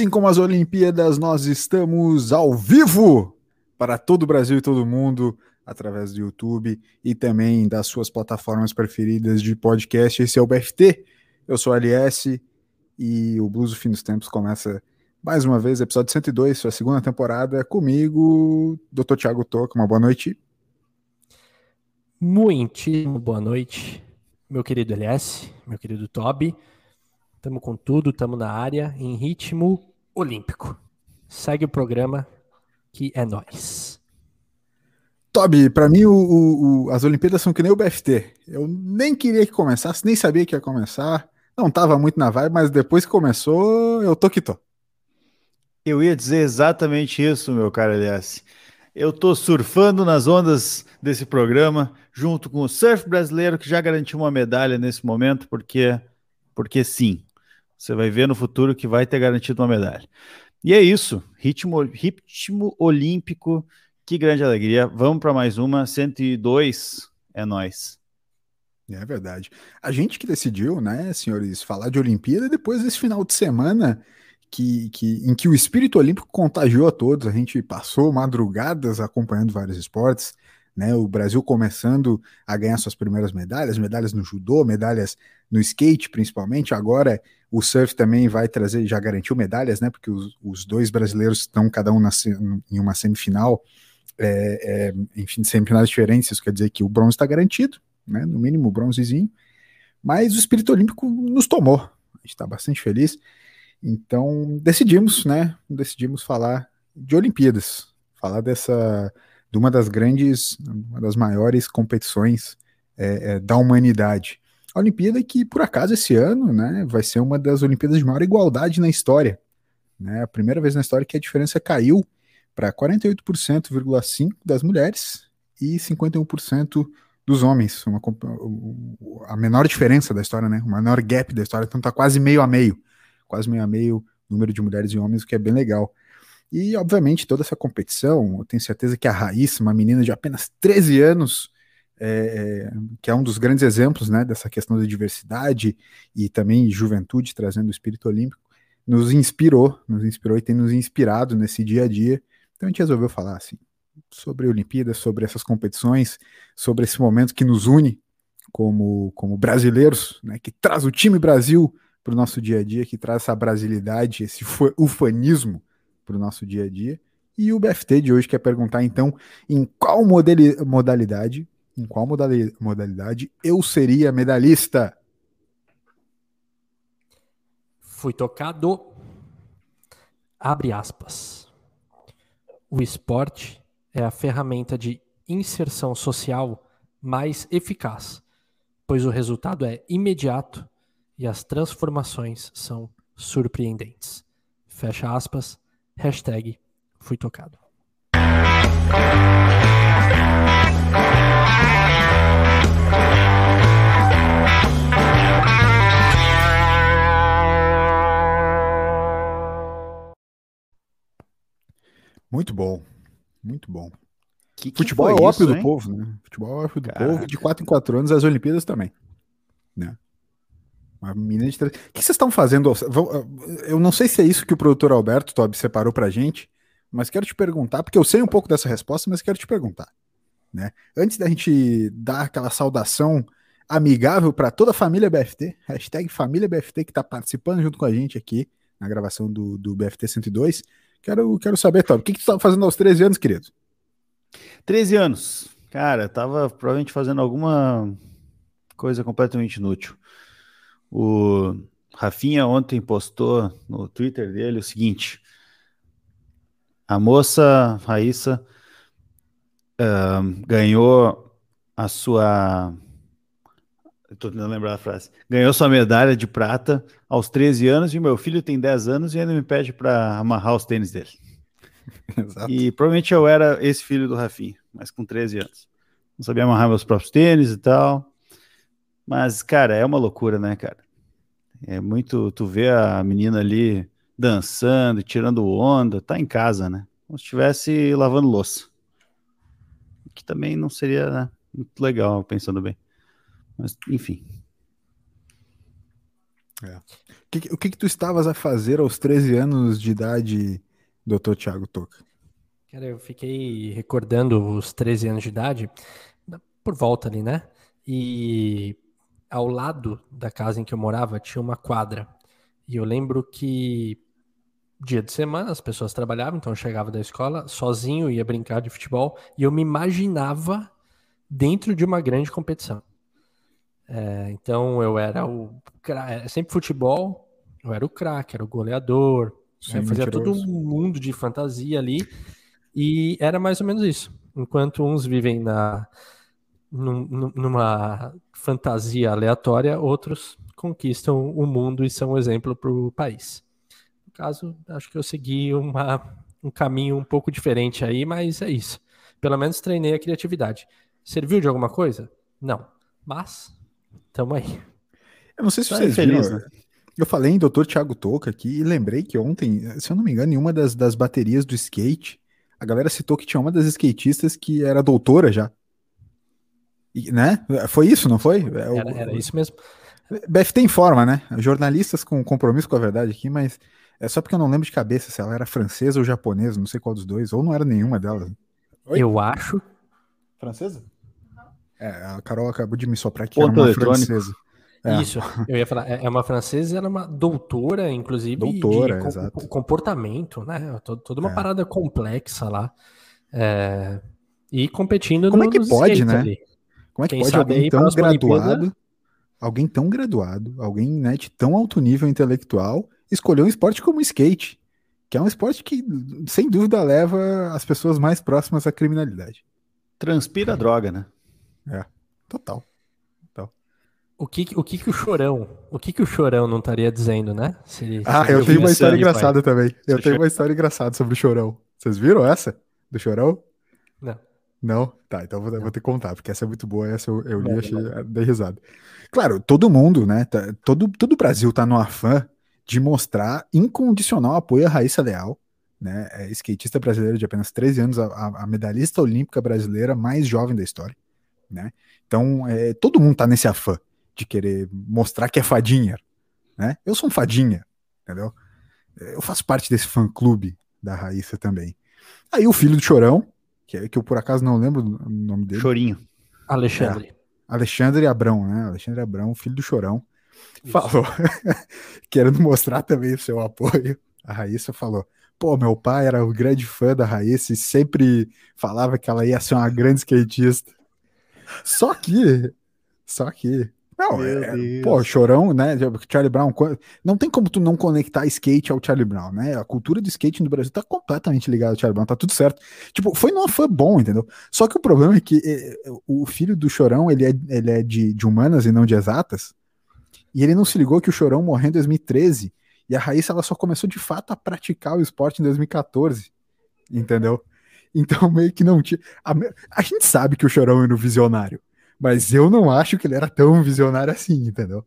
assim como as Olimpíadas, nós estamos ao vivo para todo o Brasil e todo mundo através do YouTube e também das suas plataformas preferidas de podcast. Esse é o BFT. Eu sou LS e o Blues do Fim dos Tempos começa mais uma vez, episódio 102, sua segunda temporada, comigo, Dr. Thiago Toca. Uma boa noite. Muitíssimo boa noite, meu querido LS, meu querido Toby. Tamo com tudo, tamo na área, em ritmo olímpico. Segue o programa que é nós. Toby, para mim o, o, o, as Olimpíadas são que nem o BFT. Eu nem queria que começasse, nem sabia que ia começar. Não tava muito na vibe, mas depois que começou, eu tô que tô. Eu ia dizer exatamente isso, meu caro Elias. Eu tô surfando nas ondas desse programa, junto com o surf brasileiro, que já garantiu uma medalha nesse momento, porque, porque sim, você vai ver no futuro que vai ter garantido uma medalha. E é isso, ritmo, ritmo olímpico, que grande alegria. Vamos para mais uma, 102 é nós. É verdade. A gente que decidiu, né, senhores, falar de Olimpíada depois desse final de semana que, que, em que o espírito olímpico contagiou a todos. A gente passou madrugadas acompanhando vários esportes, né? O Brasil começando a ganhar suas primeiras medalhas, medalhas no judô, medalhas no skate, principalmente. Agora o surf também vai trazer, já garantiu medalhas, né? Porque os, os dois brasileiros estão cada um na, em uma semifinal, é, é, enfim, semifinais diferentes. Isso quer dizer que o bronze está garantido, né? No mínimo o bronzezinho. Mas o espírito olímpico nos tomou. A gente está bastante feliz. Então decidimos, né? Decidimos falar de Olimpíadas, falar dessa de uma das grandes, uma das maiores competições é, é, da humanidade. A Olimpíada que, por acaso, esse ano né, vai ser uma das Olimpíadas de maior igualdade na história. Né, a primeira vez na história que a diferença caiu para 48,5% das mulheres e 51% dos homens. Uma, a menor diferença da história, né? O menor gap da história, então está quase meio a meio. Quase meio a meio número de mulheres e homens, o que é bem legal. E, obviamente, toda essa competição, eu tenho certeza que a Raíssa, uma menina de apenas 13 anos, é, é, que é um dos grandes exemplos né, dessa questão da diversidade e também juventude trazendo o espírito olímpico, nos inspirou, nos inspirou e tem nos inspirado nesse dia a dia. Então a gente resolveu falar assim sobre Olimpíadas, sobre essas competições, sobre esse momento que nos une como, como brasileiros, né, que traz o time Brasil para o nosso dia a dia, que traz essa brasilidade, esse ufanismo para o nosso dia a dia. E o BFT de hoje quer perguntar então em qual modalidade em qual modalidade eu seria medalhista? Fui tocado. Abre aspas. O esporte é a ferramenta de inserção social mais eficaz, pois o resultado é imediato e as transformações são surpreendentes. Fecha aspas. Hashtag fui tocado. Muito bom, muito bom. Que, que Futebol é o ópio do povo, né? Futebol é o ópio do Caraca. povo. De 4 em 4 anos, as Olimpíadas também. Né? Uma menina de O que vocês estão fazendo? Eu não sei se é isso que o produtor Alberto Tobi separou pra gente, mas quero te perguntar, porque eu sei um pouco dessa resposta, mas quero te perguntar. Né? Antes da gente dar aquela saudação amigável para toda a família BFT, hashtag família BFT que está participando junto com a gente aqui na gravação do, do BFT 102, Quero, quero saber, Tom, o que, que tu estava fazendo aos 13 anos, querido? 13 anos. Cara, tava provavelmente fazendo alguma coisa completamente inútil. O Rafinha ontem postou no Twitter dele o seguinte: a moça Raíssa uh, ganhou a sua Estou tentando lembrar a frase. Ganhou sua medalha de prata aos 13 anos e meu filho tem 10 anos e ainda me pede para amarrar os tênis dele. Exato. E provavelmente eu era esse filho do Rafinha, mas com 13 anos. Não sabia amarrar meus próprios tênis e tal. Mas, cara, é uma loucura, né, cara? É muito. Tu vê a menina ali dançando, tirando onda, tá em casa, né? Como se estivesse lavando louça. Que também não seria né, muito legal, pensando bem. Mas, enfim. É. O, que, o que, que tu estavas a fazer aos 13 anos de idade, doutor Tiago Toca? Cara, eu fiquei recordando os 13 anos de idade, por volta ali, né? E ao lado da casa em que eu morava tinha uma quadra. E eu lembro que dia de semana as pessoas trabalhavam, então eu chegava da escola sozinho, ia brincar de futebol e eu me imaginava dentro de uma grande competição. É, então eu era o era sempre futebol, eu era o craque, era o goleador, Sim, fazia todo um mundo de fantasia ali e era mais ou menos isso. Enquanto uns vivem na num, numa fantasia aleatória, outros conquistam o mundo e são um exemplo para o país. No caso, acho que eu segui uma, um caminho um pouco diferente aí, mas é isso. Pelo menos treinei a criatividade. Serviu de alguma coisa? Não. Mas Tamo aí. Eu não sei se tá vocês feliz, viram, né? Eu falei em Dr. Thiago Toca aqui e lembrei que ontem, se eu não me engano, em uma das, das baterias do skate, a galera citou que tinha uma das skatistas que era doutora já. Né? Foi isso, não foi? É era, era isso mesmo. BFT informa, né? Jornalistas com compromisso com a verdade aqui, mas é só porque eu não lembro de cabeça se ela era francesa ou japonesa, não sei qual dos dois, ou não era nenhuma delas. Oi? Eu acho. Francesa? É, a Carol acabou de me soprar que Ponto era uma francesa. É. Isso, eu ia falar, é, é uma francesa, era uma doutora, inclusive, doutora, de exato. comportamento, né? Toda uma é. parada complexa lá. É, e competindo Como é que pode, né? Ali. Como é que Quem pode alguém tão graduado, alguém tão graduado, alguém né, de tão alto nível intelectual, escolher um esporte como skate, que é um esporte que, sem dúvida, leva as pessoas mais próximas à criminalidade. Transpira droga, né? É, total. total. O que, o que que o Chorão, o que que o Chorão não estaria dizendo, né? Se, ah, se eu tenho uma história engraçada pai. também. Eu tenho uma história engraçada sobre o Chorão. Vocês viram essa? Do Chorão? Não. Tá, então vou, vou ter que contar, porque essa é muito boa, essa eu, eu li e achei bem risada. Claro, todo mundo, né? Tá, todo, todo o Brasil tá no afã de mostrar incondicional apoio a Raíssa Leal, né? É skatista brasileira de apenas 13 anos, a, a medalhista olímpica brasileira mais jovem da história né? Então, é, todo mundo tá nesse afã de querer mostrar que é fadinha, né? Eu sou um fadinha, entendeu? Eu faço parte desse fã-clube da Raíssa também. Aí o filho do Chorão, que, é, que eu por acaso não lembro o nome dele. Chorinho. Alexandre. É, Alexandre Abrão, né? Alexandre Abrão, filho do Chorão, Isso. falou, querendo mostrar também o seu apoio. A Raíssa falou: pô, meu pai era um grande fã da Raíssa e sempre falava que ela ia ser uma grande skatista. Só que. Só que. Não, é, pô, chorão, né? Charlie Brown. Não tem como tu não conectar skate ao Charlie Brown, né? A cultura do skate no Brasil tá completamente ligada ao Charlie Brown, tá tudo certo. Tipo, foi numa fã bom, entendeu? Só que o problema é que é, o filho do chorão, ele é, ele é de, de humanas e não de exatas. E ele não se ligou que o chorão morreu em 2013. E a Raíssa, ela só começou de fato a praticar o esporte em 2014. Entendeu? Então, meio que não tinha. A, a gente sabe que o Chorão era um visionário, mas eu não acho que ele era tão visionário assim, entendeu?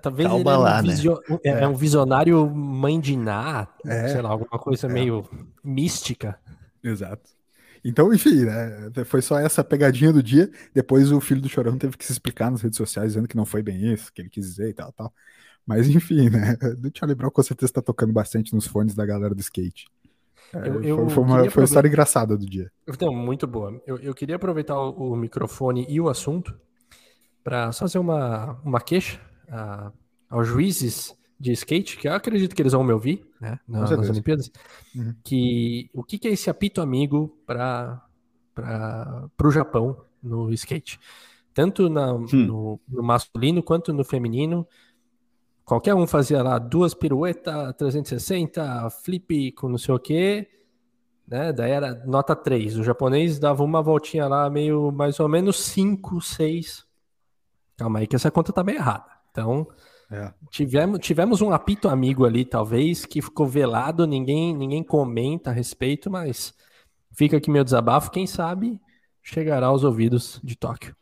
Talvez Calma ele lá, um, né? visio... é. é. um visionário mãe de Ná, é. sei lá, alguma coisa é. meio mística. Exato. Então, enfim, né? Foi só essa pegadinha do dia. Depois o filho do Chorão teve que se explicar nas redes sociais, dizendo que não foi bem isso, que ele quis dizer e tal, tal. Mas enfim, né? Do Charlie Brown com certeza tá tocando bastante nos fones da galera do skate. Eu, eu foi, uma, foi uma história engraçada do dia. Então, muito boa. Eu, eu queria aproveitar o, o, microfone e o assunto para fazer uma, uma queixa a, aos juízes de skate, que eu acredito que eles vão me ouvir né, nas, nas Olimpíadas, uhum. que o que, que é esse apito amigo para o Japão no skate? Tanto na, hum. no, no masculino quanto no feminino, Qualquer um fazia lá duas piruetas, 360, flip com não sei o quê, né? Daí era nota 3. O japonês dava uma voltinha lá, meio mais ou menos 5, 6. Calma aí, que essa conta tá bem errada. Então, é. tivemos, tivemos um apito amigo ali, talvez, que ficou velado, ninguém, ninguém comenta a respeito, mas fica aqui meu desabafo. Quem sabe chegará aos ouvidos de Tóquio.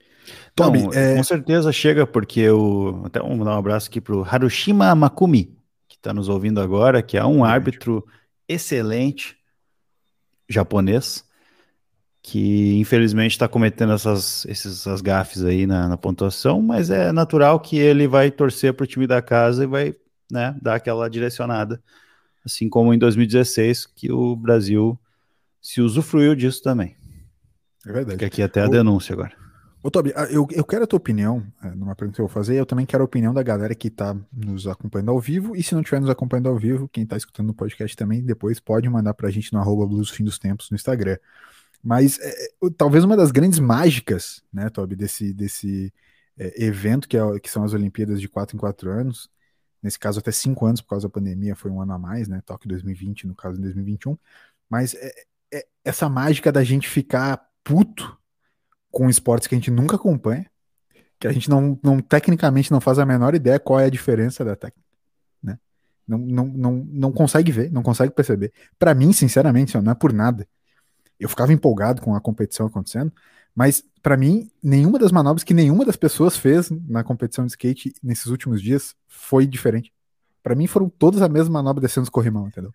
Toby, então, é... com certeza chega, porque eu. Até vamos dar um abraço aqui para o Harushima Makumi, que está nos ouvindo agora, que é um árbitro excelente japonês. que infelizmente está cometendo essas, essas gafes aí na, na, pontuação, mas é natural que ele vai torcer para o time da casa e vai né, dar aquela direcionada, assim como em 2016, que o Brasil se usufruiu disso também. É verdade. Fica aqui até a denúncia agora. Ô, Tobi, ah, eu, eu quero a tua opinião numa pergunta que eu vou fazer. Eu também quero a opinião da galera que está nos acompanhando ao vivo. E se não estiver nos acompanhando ao vivo, quem está escutando no podcast também, depois pode mandar para a gente no arroba Blues Fim dos Tempos no Instagram. Mas é, talvez uma das grandes mágicas, né, Tobi, desse, desse é, evento que, é, que são as Olimpíadas de 4 em 4 anos, nesse caso até 5 anos por causa da pandemia, foi um ano a mais, né, Tóquio 2020, no caso em 2021, mas essa mágica da gente ficar puto com esportes que a gente nunca acompanha, que a gente não, não tecnicamente não faz a menor ideia qual é a diferença da técnica, né? Não, não, não, não consegue ver, não consegue perceber. Para mim, sinceramente, não é por nada. Eu ficava empolgado com a competição acontecendo, mas para mim, nenhuma das manobras que nenhuma das pessoas fez na competição de skate nesses últimos dias foi diferente. Para mim, foram todas a mesma manobra descendo os corrimão, entendeu?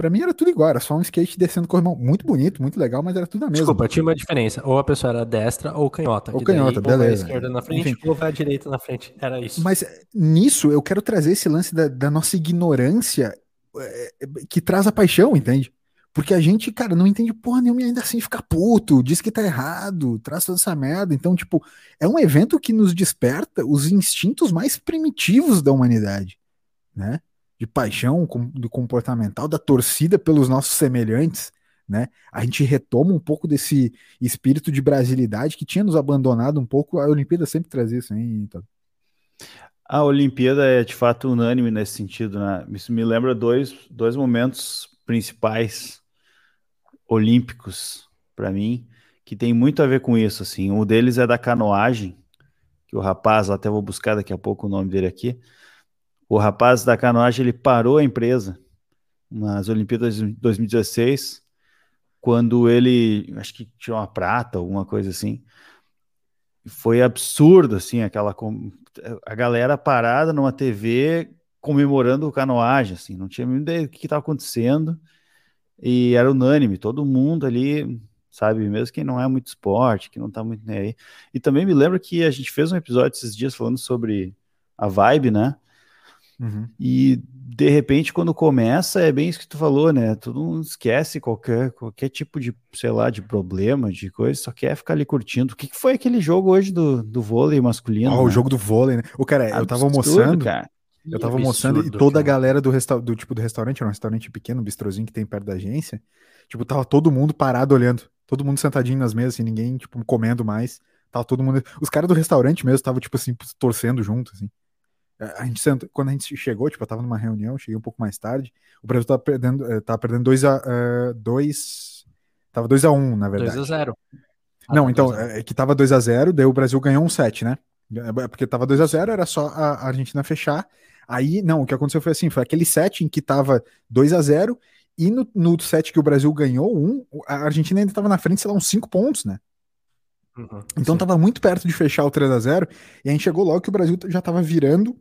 Pra mim era tudo igual, era só um skate descendo corrimão. Muito bonito, muito legal, mas era tudo a mesma. Desculpa, tinha uma diferença. Ou a pessoa era destra ou canhota. Ou canhota, daí, beleza. Ou a esquerda na frente, Enfim. ou vai a direita na frente. Era isso. Mas nisso eu quero trazer esse lance da, da nossa ignorância é, que traz a paixão, entende? Porque a gente, cara, não entende porra nenhuma e ainda assim fica puto, diz que tá errado, traz toda essa merda. Então, tipo, é um evento que nos desperta os instintos mais primitivos da humanidade, né? De paixão, do comportamental, da torcida pelos nossos semelhantes, né? A gente retoma um pouco desse espírito de brasilidade que tinha nos abandonado um pouco. A Olimpíada sempre traz isso, hein? Então. A Olimpíada é de fato unânime nesse sentido, né? Isso me lembra dois, dois momentos principais olímpicos para mim que tem muito a ver com isso, assim. Um deles é da canoagem, que o rapaz, até vou buscar daqui a pouco o nome dele aqui, o rapaz da canoagem ele parou a empresa nas Olimpíadas de 2016, quando ele, acho que tirou uma prata, alguma coisa assim. Foi absurdo, assim, aquela a galera parada numa TV comemorando o canoagem, assim, não tinha nem ideia do que estava acontecendo e era unânime, todo mundo ali, sabe, mesmo quem não é muito esporte, que não tá muito nem aí. E também me lembro que a gente fez um episódio esses dias falando sobre a vibe, né? Uhum. E de repente, quando começa, é bem isso que tu falou, né? Tu não esquece qualquer, qualquer tipo de, sei lá, de problema, de coisa, só quer ficar ali curtindo. O que, que foi aquele jogo hoje do, do vôlei masculino? Oh, né? O jogo do vôlei, né? O cara, Absurdo, eu tava almoçando. Cara. Eu tava almoçando e toda a galera do, resta do tipo do restaurante, era um restaurante pequeno, um bistrozinho que tem perto da agência. Tipo, tava todo mundo parado olhando. Todo mundo sentadinho nas mesas, assim, ninguém, tipo, comendo mais. Tava todo mundo. Os caras do restaurante mesmo estavam, tipo assim, torcendo junto, assim. É, a gente quando a gente chegou, tipo, eu tava numa reunião, cheguei um pouco mais tarde, o Brasil tava perdendo, eh, tava perdendo 2 a 2 uh, tava 2 a 1, um, na verdade. 2 a 0. Ah, Não, então, é, é que tava 2 a 0, daí o Brasil ganhou um set, né? É, porque tava 2 a 0, era só a Argentina fechar. Aí, não, o que aconteceu foi assim, foi aquele set em que tava 2 a 0 e no, no set que o Brasil ganhou um, a Argentina ainda tava na frente, sei lá, uns 5 pontos, né? Uhum, então tava muito perto de fechar o 3 a 0 e a gente chegou logo que o Brasil já tava virando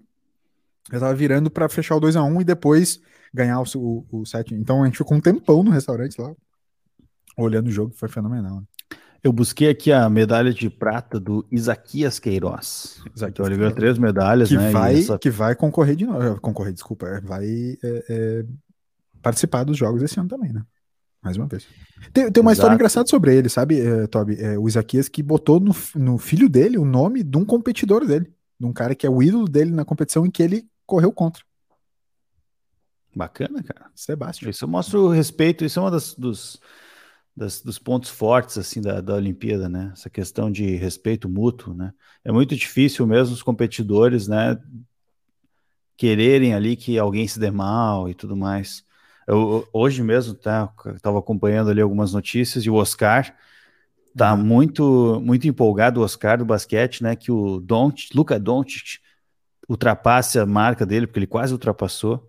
eu tava virando para fechar o 2x1 e depois ganhar o, o, o set. Então a gente ficou um tempão no restaurante lá, olhando o jogo, foi fenomenal. Né? Eu busquei aqui a medalha de prata do Isaquias Queiroz. Isaquias então ele ganhou três medalhas, que né? Vai, essa... Que vai concorrer de novo. Eh, concorrer, desculpa. É, vai é, é, participar dos jogos esse ano também, né? Mais uma vez. Tem, tem uma Exato. história engraçada sobre ele, sabe, é, Toby? É, o Isaquias que botou no, no filho dele o nome de um competidor dele. De um cara que é o ídolo dele na competição em que ele correu contra. Bacana, cara. Sebastião. Isso mostra o respeito, isso é um dos, das, dos pontos fortes assim da, da Olimpíada, né? Essa questão de respeito mútuo, né? É muito difícil mesmo os competidores, né? Quererem ali que alguém se dê mal e tudo mais. Eu, hoje mesmo, tá? Estava acompanhando ali algumas notícias e o Oscar tá uhum. muito muito empolgado, o Oscar do basquete, né? Que o Don't, Luca Doncic ultrapasse a marca dele, porque ele quase ultrapassou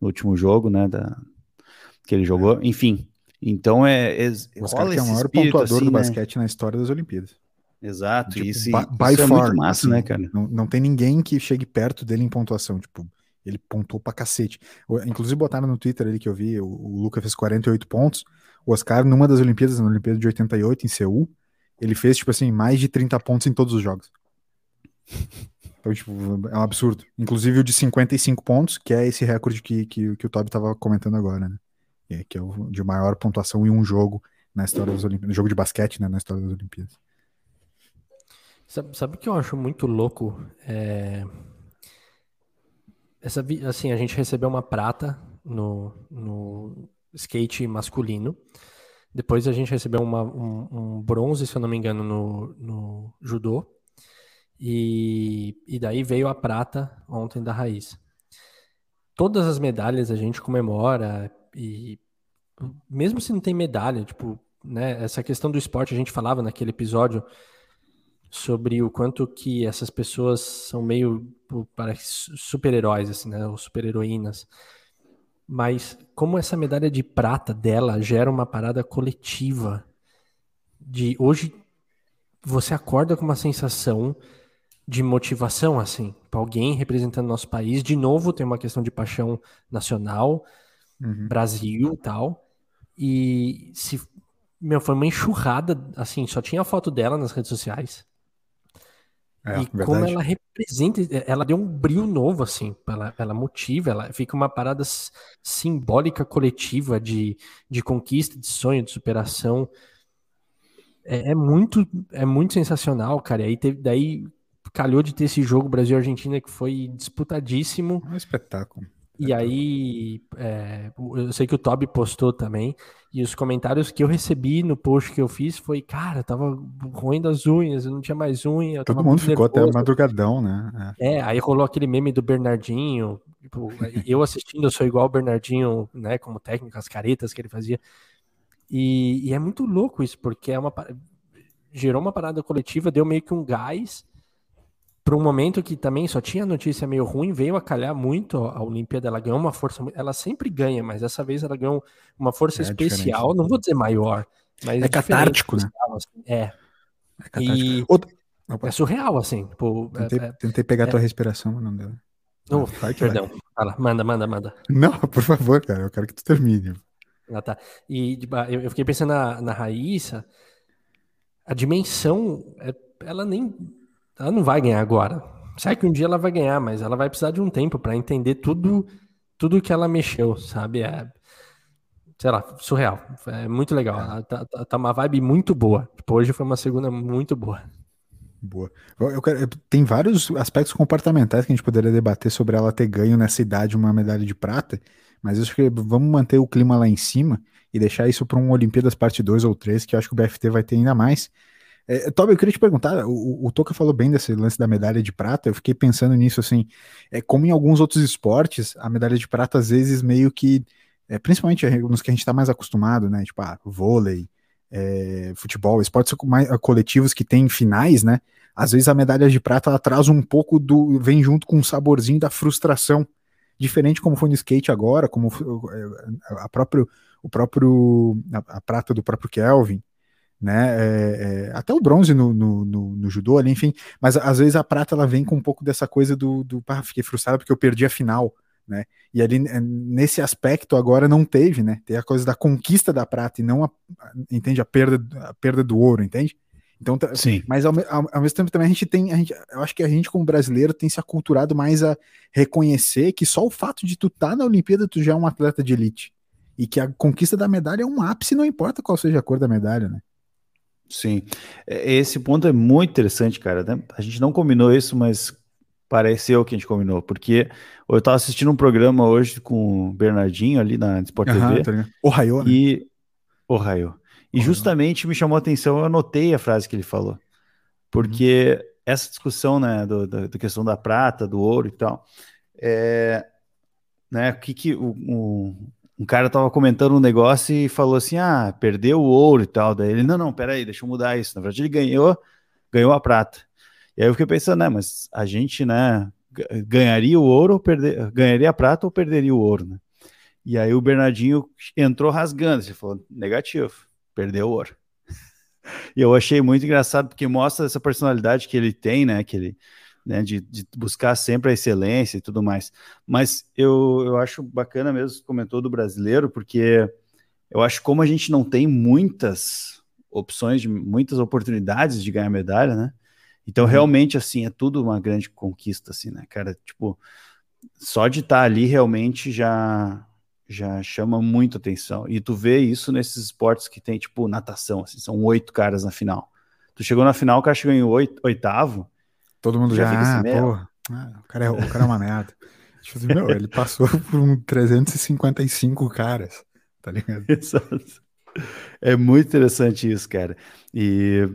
no último jogo, né? Da, que ele jogou. É. Enfim, então é. é o Oscar é o maior pontuador assim, do né? basquete na história das Olimpíadas. Exato, tipo, isso, by, isso é far, muito massa, assim, né, cara? Não, não tem ninguém que chegue perto dele em pontuação. Tipo, Ele pontou pra cacete. Inclusive botaram no Twitter ali que eu vi, o, o Luca fez 48 pontos. O Oscar, numa das Olimpíadas, na Olimpíada de 88, em Seul, ele fez, tipo assim, mais de 30 pontos em todos os jogos. Então, tipo, é um absurdo. Inclusive o de 55 pontos, que é esse recorde que, que, que o Toby tava comentando agora, né? Que é o de maior pontuação em um jogo na história das Olimpíadas. Jogo de basquete, né? Na história das Olimpíadas. Sabe, sabe o que eu acho muito louco? É... Essa, assim, a gente recebeu uma prata no, no skate masculino. Depois a gente recebeu uma, um, um, bronze, se eu não me engano, no, no judô. E, e daí veio a prata ontem da raiz. Todas as medalhas a gente comemora e mesmo se não tem medalha, tipo, né, essa questão do esporte a gente falava naquele episódio sobre o quanto que essas pessoas são meio para super-heróis assim, né, ou super-heroínas. Mas como essa medalha de prata dela gera uma parada coletiva de hoje você acorda com uma sensação de motivação assim, para alguém representando nosso país, de novo tem uma questão de paixão nacional, uhum. Brasil, tal. E se meu, foi uma enxurrada, assim, só tinha a foto dela nas redes sociais. É, e verdade. como ela representa, ela deu um brilho novo, assim, ela, ela motiva, ela fica uma parada simbólica coletiva de, de conquista, de sonho, de superação. É, é muito, é muito sensacional, cara. E aí teve, daí calhou de ter esse jogo Brasil-Argentina que foi disputadíssimo. É um espetáculo. E aí, é, eu sei que o Toby postou também, e os comentários que eu recebi no post que eu fiz foi, cara, tava ruim das unhas, eu não tinha mais unha. Todo mundo ficou nervoso. até madrugadão, né? É. é. aí rolou aquele meme do Bernardinho, tipo, eu assistindo, eu sou igual o Bernardinho, né, como técnico, as caretas que ele fazia. E, e é muito louco isso, porque é uma gerou uma parada coletiva, deu meio que um gás, para um momento que também só tinha notícia meio ruim, veio a calhar muito a Olimpíada. Ela ganhou uma força, ela sempre ganha, mas dessa vez ela ganhou uma força é especial. Não vou dizer maior, mas é catártico, né? Assim. É. É, e Outra... é surreal, assim. Tipo, tentei, é, tentei pegar é... tua respiração, mas não deu. Oh, vai perdão. Vai. manda, manda, manda. Não, por favor, cara. Eu quero que tu termine. Ah, tá. E eu fiquei pensando na, na Raíssa. A dimensão, é, ela nem ela não vai ganhar agora. Sabe que um dia ela vai ganhar, mas ela vai precisar de um tempo para entender tudo tudo que ela mexeu, sabe? É, sei lá, surreal. É muito legal. Tá, tá, tá, uma vibe muito boa. Tipo, hoje foi uma segunda muito boa. Boa. Eu quero, tem vários aspectos comportamentais que a gente poderia debater sobre ela ter ganho nessa idade uma medalha de prata, mas eu acho que vamos manter o clima lá em cima e deixar isso para um Olimpíadas parte 2 ou 3, que eu acho que o BFT vai ter ainda mais. É, Toby, eu queria te perguntar, o, o Toca falou bem desse lance da medalha de prata, eu fiquei pensando nisso assim, é como em alguns outros esportes, a medalha de prata às vezes meio que, é, principalmente nos que a gente está mais acostumado, né, tipo, ah, vôlei, é, futebol, esportes mais coletivos que tem finais, né, às vezes a medalha de prata ela traz um pouco do, vem junto com um saborzinho da frustração, diferente como foi no skate agora, como a, a próprio, o próprio, a, a prata do próprio Kelvin, né? É, é, até o bronze no, no, no, no, judô ali, enfim, mas às vezes a prata ela vem com um pouco dessa coisa do, do ah, fiquei frustrado porque eu perdi a final, né? E ali nesse aspecto agora não teve, né? Tem a coisa da conquista da prata e não a, entende a perda a perda do ouro, entende? Então, Sim. mas ao, ao, ao, mesmo tempo também a gente tem, a gente, eu acho que a gente como brasileiro tem se aculturado mais a reconhecer que só o fato de tu estar tá na Olimpíada tu já é um atleta de elite e que a conquista da medalha é um ápice, não importa qual seja a cor da medalha, né? Sim, é, esse ponto é muito interessante, cara. Né? A gente não combinou isso, mas pareceu que a gente combinou, porque eu estava assistindo um programa hoje com o Bernardinho ali na Sport TV. Tá o Raio, né? E o Raio. E justamente me chamou a atenção, eu anotei a frase que ele falou. Porque uhum. essa discussão, né, do, da, da, questão da prata, do ouro e tal, é, né, o que que o, o, um cara tava comentando um negócio e falou assim: ah, perdeu o ouro e tal. Daí ele, não, não, peraí, deixa eu mudar isso. Na verdade, ele ganhou, ganhou a prata. E aí eu fiquei pensando, né, mas a gente, né, ganharia o ouro ou perder, ganharia a prata ou perderia o ouro, né? E aí o Bernardinho entrou rasgando, ele falou, negativo, perdeu o ouro. e eu achei muito engraçado porque mostra essa personalidade que ele tem, né, que ele né, de, de, buscar sempre a excelência e tudo mais. Mas eu, eu acho bacana mesmo, comentou do brasileiro, porque eu acho como a gente não tem muitas opções, de, muitas oportunidades de ganhar medalha, né? Então, uhum. realmente, assim, é tudo uma grande conquista, assim, né, cara? Tipo, só de estar tá ali realmente já já chama muito atenção. E tu vê isso nesses esportes que tem, tipo, natação, assim, são oito caras na final. Tu chegou na final, o cara chegou em oito, oitavo, Todo mundo já, já assim, ah, ah, o, cara é, o cara é uma merda. Tipo assim, meu, ele passou por um 355 caras, tá ligado? Exato. É muito interessante isso, cara. E,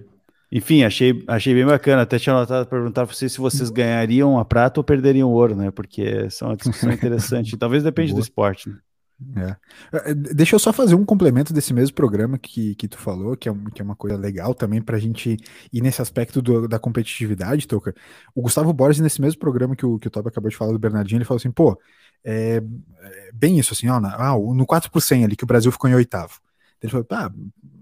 enfim, achei, achei bem bacana. Até tinha anotado perguntar para vocês se vocês ganhariam a prata ou perderiam o ouro, né? Porque são uma discussão interessante. Talvez depende Boa. do esporte, né? É. é. é. Deixa eu só fazer um complemento desse mesmo programa que, que tu falou, que é, que é uma coisa legal também para a gente ir nesse aspecto do, da competitividade, Toca. O Gustavo Borges, nesse mesmo programa que o, que o Toba acabou de falar do Bernardinho, ele falou assim: pô, é, é bem isso, assim, ó, na, ah, no 4 por 100 ali, que o Brasil ficou em oitavo. Ele falou: ah,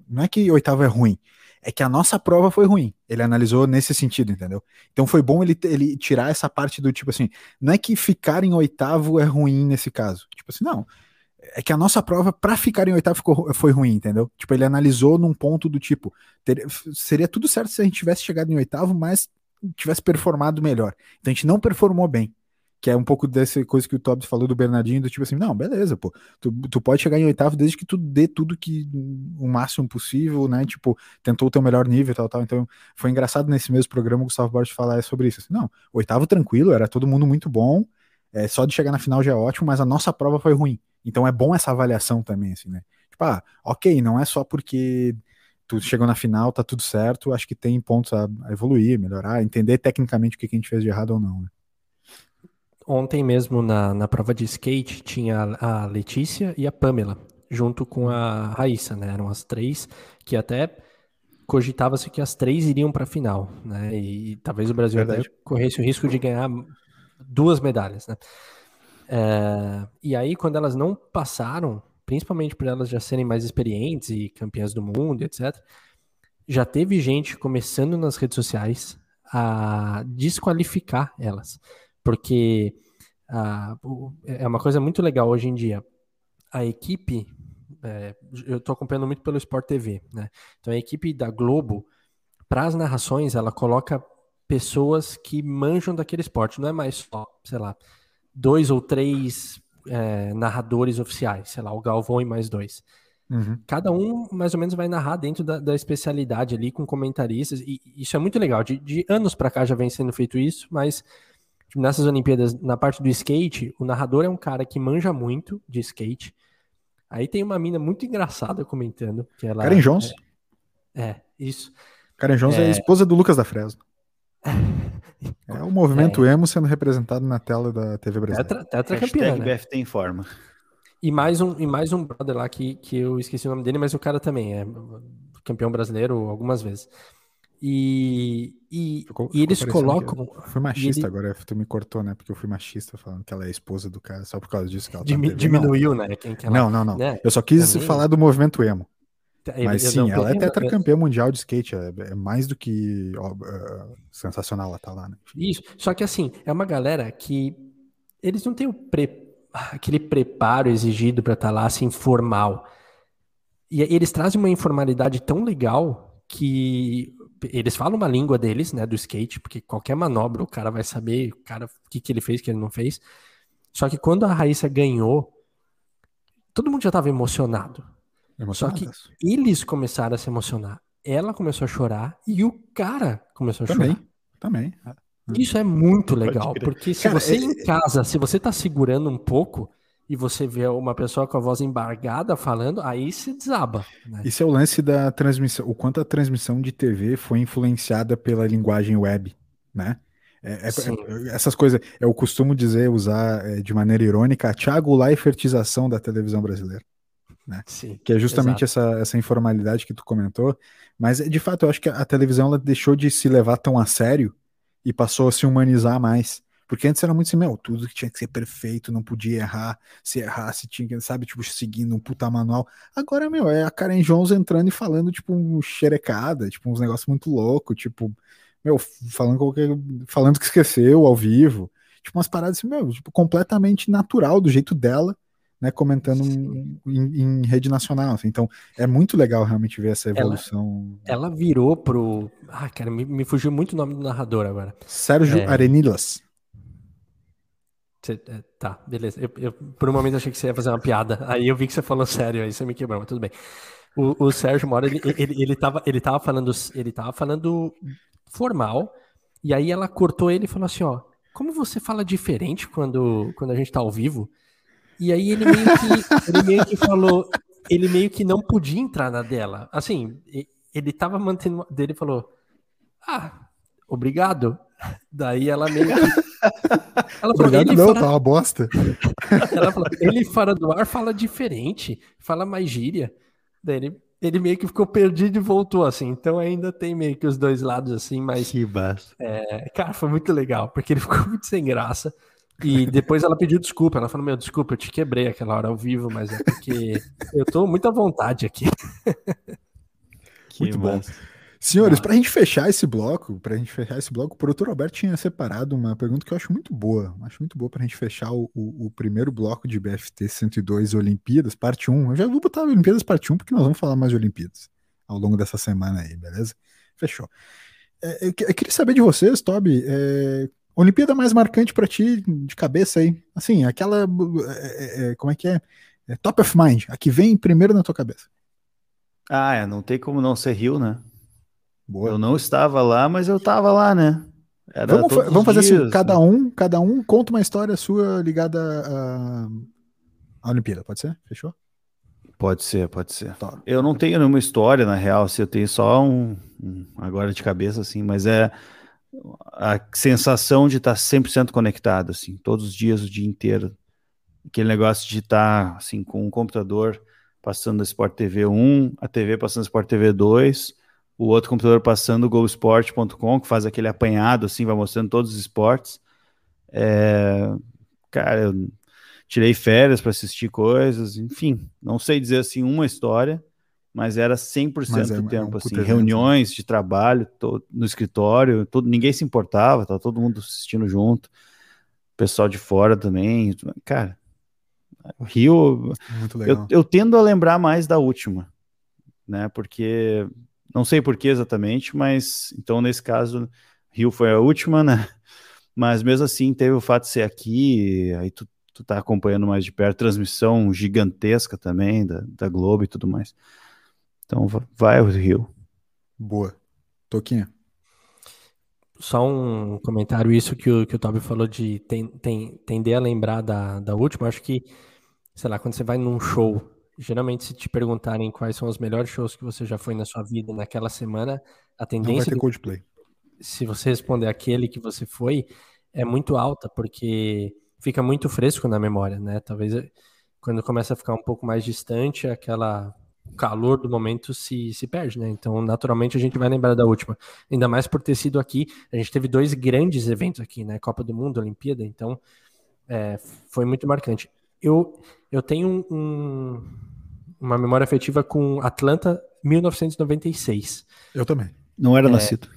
não é que oitavo é ruim, é que a nossa prova foi ruim. Ele analisou nesse sentido, entendeu? Então foi bom ele, ele tirar essa parte do tipo assim, não é que ficar em oitavo é ruim nesse caso. Tipo assim, não é que a nossa prova, para ficar em oitavo, ficou, foi ruim, entendeu? Tipo, ele analisou num ponto do tipo: ter, seria tudo certo se a gente tivesse chegado em oitavo, mas tivesse performado melhor. Então a gente não performou bem. Que é um pouco dessa coisa que o Tobbs falou do Bernardinho, do tipo assim, não, beleza, pô. Tu, tu pode chegar em oitavo desde que tu dê tudo que o máximo possível, né? Tipo, tentou o teu melhor nível tal, tal. Então, foi engraçado nesse mesmo programa o Gustavo Borges falar sobre isso. Assim, não, oitavo tranquilo, era todo mundo muito bom. É, só de chegar na final já é ótimo, mas a nossa prova foi ruim. Então é bom essa avaliação também, assim, né? Tipo, ah, ok, não é só porque tu chegou na final, tá tudo certo, acho que tem pontos a, a evoluir, melhorar, entender tecnicamente o que, que a gente fez de errado ou não, né? Ontem mesmo na, na prova de skate tinha a Letícia e a Pamela, junto com a Raíssa, né? Eram as três que até cogitava-se que as três iriam para a final, né? E, e, talvez o Brasil corresse o risco de ganhar duas medalhas, né? É, e aí, quando elas não passaram, principalmente por elas já serem mais experientes e campeãs do mundo, etc., já teve gente começando nas redes sociais a desqualificar elas. Porque é uma coisa muito legal hoje em dia. A equipe, é, eu estou acompanhando muito pelo Sport TV, né? Então a equipe da Globo, para as narrações, ela coloca pessoas que manjam daquele esporte, não é mais só, sei lá, dois ou três é, narradores oficiais, sei lá, o Galvão e mais dois. Uhum. Cada um mais ou menos vai narrar dentro da, da, especialidade ali com comentaristas, e isso é muito legal. De, de anos para cá já vem sendo feito isso, mas tipo, nessas Olimpíadas, na parte do skate, o narrador é um cara que manja muito de skate. Aí tem uma mina muito engraçada comentando. Que ela, Karen Jones. É, é isso. Karen Jones é, é a esposa do Lucas da Fresno. É o movimento é. emo sendo representado na tela da TV brasileira. Tetra, tetra campeã, né? BFT informa. E mais um, e mais um brother lá que, que eu esqueci o nome dele, mas o cara também é campeão brasileiro algumas vezes. E, e, ficou, e eles colocam. Foi machista ele... agora, tu me cortou, né? Porque eu fui machista falando que ela é esposa do cara, só por causa disso que ela tá Diminuiu, não. né? Quem que ela... Não, não, não. Né? Eu só quis também... falar do movimento emo. Tá, Mas sim, ela é tetracampeã mundial de skate, é, é mais do que ó, uh, sensacional ela tá lá, né? Isso, só que assim, é uma galera que eles não têm o pre... aquele preparo exigido para estar tá lá, assim, formal. E eles trazem uma informalidade tão legal que eles falam uma língua deles, né, do skate, porque qualquer manobra o cara vai saber o cara, o que, que ele fez, o que ele não fez. Só que quando a Raíssa ganhou, todo mundo já estava emocionado. Só que eles começaram a se emocionar. Ela começou a chorar e o cara começou a também, chorar. Também. Isso é muito legal, porque se cara, você é... em casa, se você tá segurando um pouco e você vê uma pessoa com a voz embargada falando, aí se desaba. Né? Isso é o lance da transmissão, o quanto a transmissão de TV foi influenciada pela linguagem web, né? É, é, é, essas coisas, eu costumo dizer, usar é, de maneira irônica, a Thiago Leifertização da televisão brasileira né? Sim, que é justamente essa, essa informalidade que tu comentou. Mas, de fato, eu acho que a televisão ela deixou de se levar tão a sério e passou a se humanizar mais. Porque antes era muito assim, meu, tudo que tinha que ser perfeito, não podia errar. Se errasse, tinha que, sabe, tipo, seguindo um puta manual. Agora, meu, é a Karen Jones entrando e falando, tipo, um xerecada, tipo, uns negócios muito loucos, tipo, meu, falando, qualquer, falando que esqueceu ao vivo. Tipo, umas paradas assim, meu, tipo, completamente natural, do jeito dela, né? Comentando em, em, rede nacional. Assim. Então, é muito legal realmente ver essa evolução. Ela, ela virou pro. Ah, cara, me, me, fugiu muito o nome do narrador agora. Sérgio é... Arenilas. Cê, é, tá, beleza. Eu, eu, por um momento achei que você ia fazer uma piada. Aí eu vi que você falou sério, aí você me quebrou, mas tudo bem. O, o Sérgio Mora, ele, ele, ele, tava, ele, tava falando, ele tava falando formal, e aí ela cortou ele e falou assim, ó, como você fala diferente quando, quando a gente tá ao vivo? E aí ele meio que, ele meio que falou, ele meio que não podia entrar na dela. Assim, ele tava mantendo, dele falou, ah, obrigado. Daí ela meio que. Ela falou, Obrigado, não, fora... tá uma bosta. Ela falou, ele fora do ar fala diferente, fala mais gíria. Daí ele, ele meio que ficou perdido e voltou, assim. Então ainda tem meio que os dois lados, assim, mas. Que. É, cara, foi muito legal, porque ele ficou muito sem graça. E depois ela pediu desculpa. Ela falou: Meu, desculpa, eu te quebrei aquela hora ao vivo, mas é porque eu tô muito à vontade aqui. Que muito massa. bom. Senhores, para a gente fechar esse bloco, para a gente fechar esse bloco, o produtor Alberto tinha separado uma pergunta que eu acho muito boa. Acho muito boa para a gente fechar o, o, o, primeiro bloco de BFT 102 Olimpíadas, parte 1. Eu já vou botar Olimpíadas parte 1, porque nós vamos falar mais de Olimpíadas ao longo dessa semana aí, beleza? Fechou. É, eu, eu, queria saber de vocês, Toby, é, Olimpíada mais marcante para ti, de cabeça aí? Assim, aquela. É, é, é, como é que é? é? Top of mind, a que vem primeiro na tua cabeça. Ah, é, não tem como não ser Rio, né? Boa. Eu não estava lá, mas eu estava lá, né? Era vamos, vamos fazer assim, dias, assim, cada um, cada um conta uma história sua ligada à, à Olimpíada, pode ser? Fechou? Pode ser, pode ser. Tá. Eu não tenho nenhuma história, na real, se assim, eu tenho só um, um, agora de cabeça, assim, mas é a sensação de estar 100% conectado, assim, todos os dias, o dia inteiro. Aquele negócio de estar, assim, com um computador passando a Sport TV 1, a TV passando a Sport TV 2, o outro computador passando o GoSport.com, que faz aquele apanhado, assim, vai mostrando todos os esportes. É, cara, eu tirei férias para assistir coisas, enfim, não sei dizer assim uma história, mas era 100% mas é, do tempo, é um assim, reuniões né? de trabalho todo, no escritório, todo, ninguém se importava, tava todo mundo assistindo junto, pessoal de fora também, cara, o Rio, eu, eu tendo a lembrar mais da última, né, porque não sei por que exatamente, mas então nesse caso, Rio foi a última, né? Mas mesmo assim teve o fato de ser aqui, aí tu, tu tá acompanhando mais de perto, transmissão gigantesca também da, da Globo e tudo mais. Então vai ao Rio. Boa. Toquinha. Só um comentário, isso que o, que o Toby falou de tem, tem, tender a lembrar da, da última, acho que, sei lá, quando você vai num show Geralmente, se te perguntarem quais são os melhores shows que você já foi na sua vida naquela semana, a tendência. Não vai ter Coldplay. Se você responder aquele que você foi, é muito alta, porque fica muito fresco na memória, né? Talvez eh, quando começa a ficar um pouco mais distante, aquela calor do momento se, se perde, né? Então, naturalmente, a gente vai lembrar da última. Ainda mais por ter sido aqui. A gente teve dois grandes eventos aqui, né? Copa do Mundo, Olimpíada. Então, é, foi muito marcante. Eu, eu tenho um, uma memória afetiva com Atlanta 1996. Eu também. Não era é... nascido.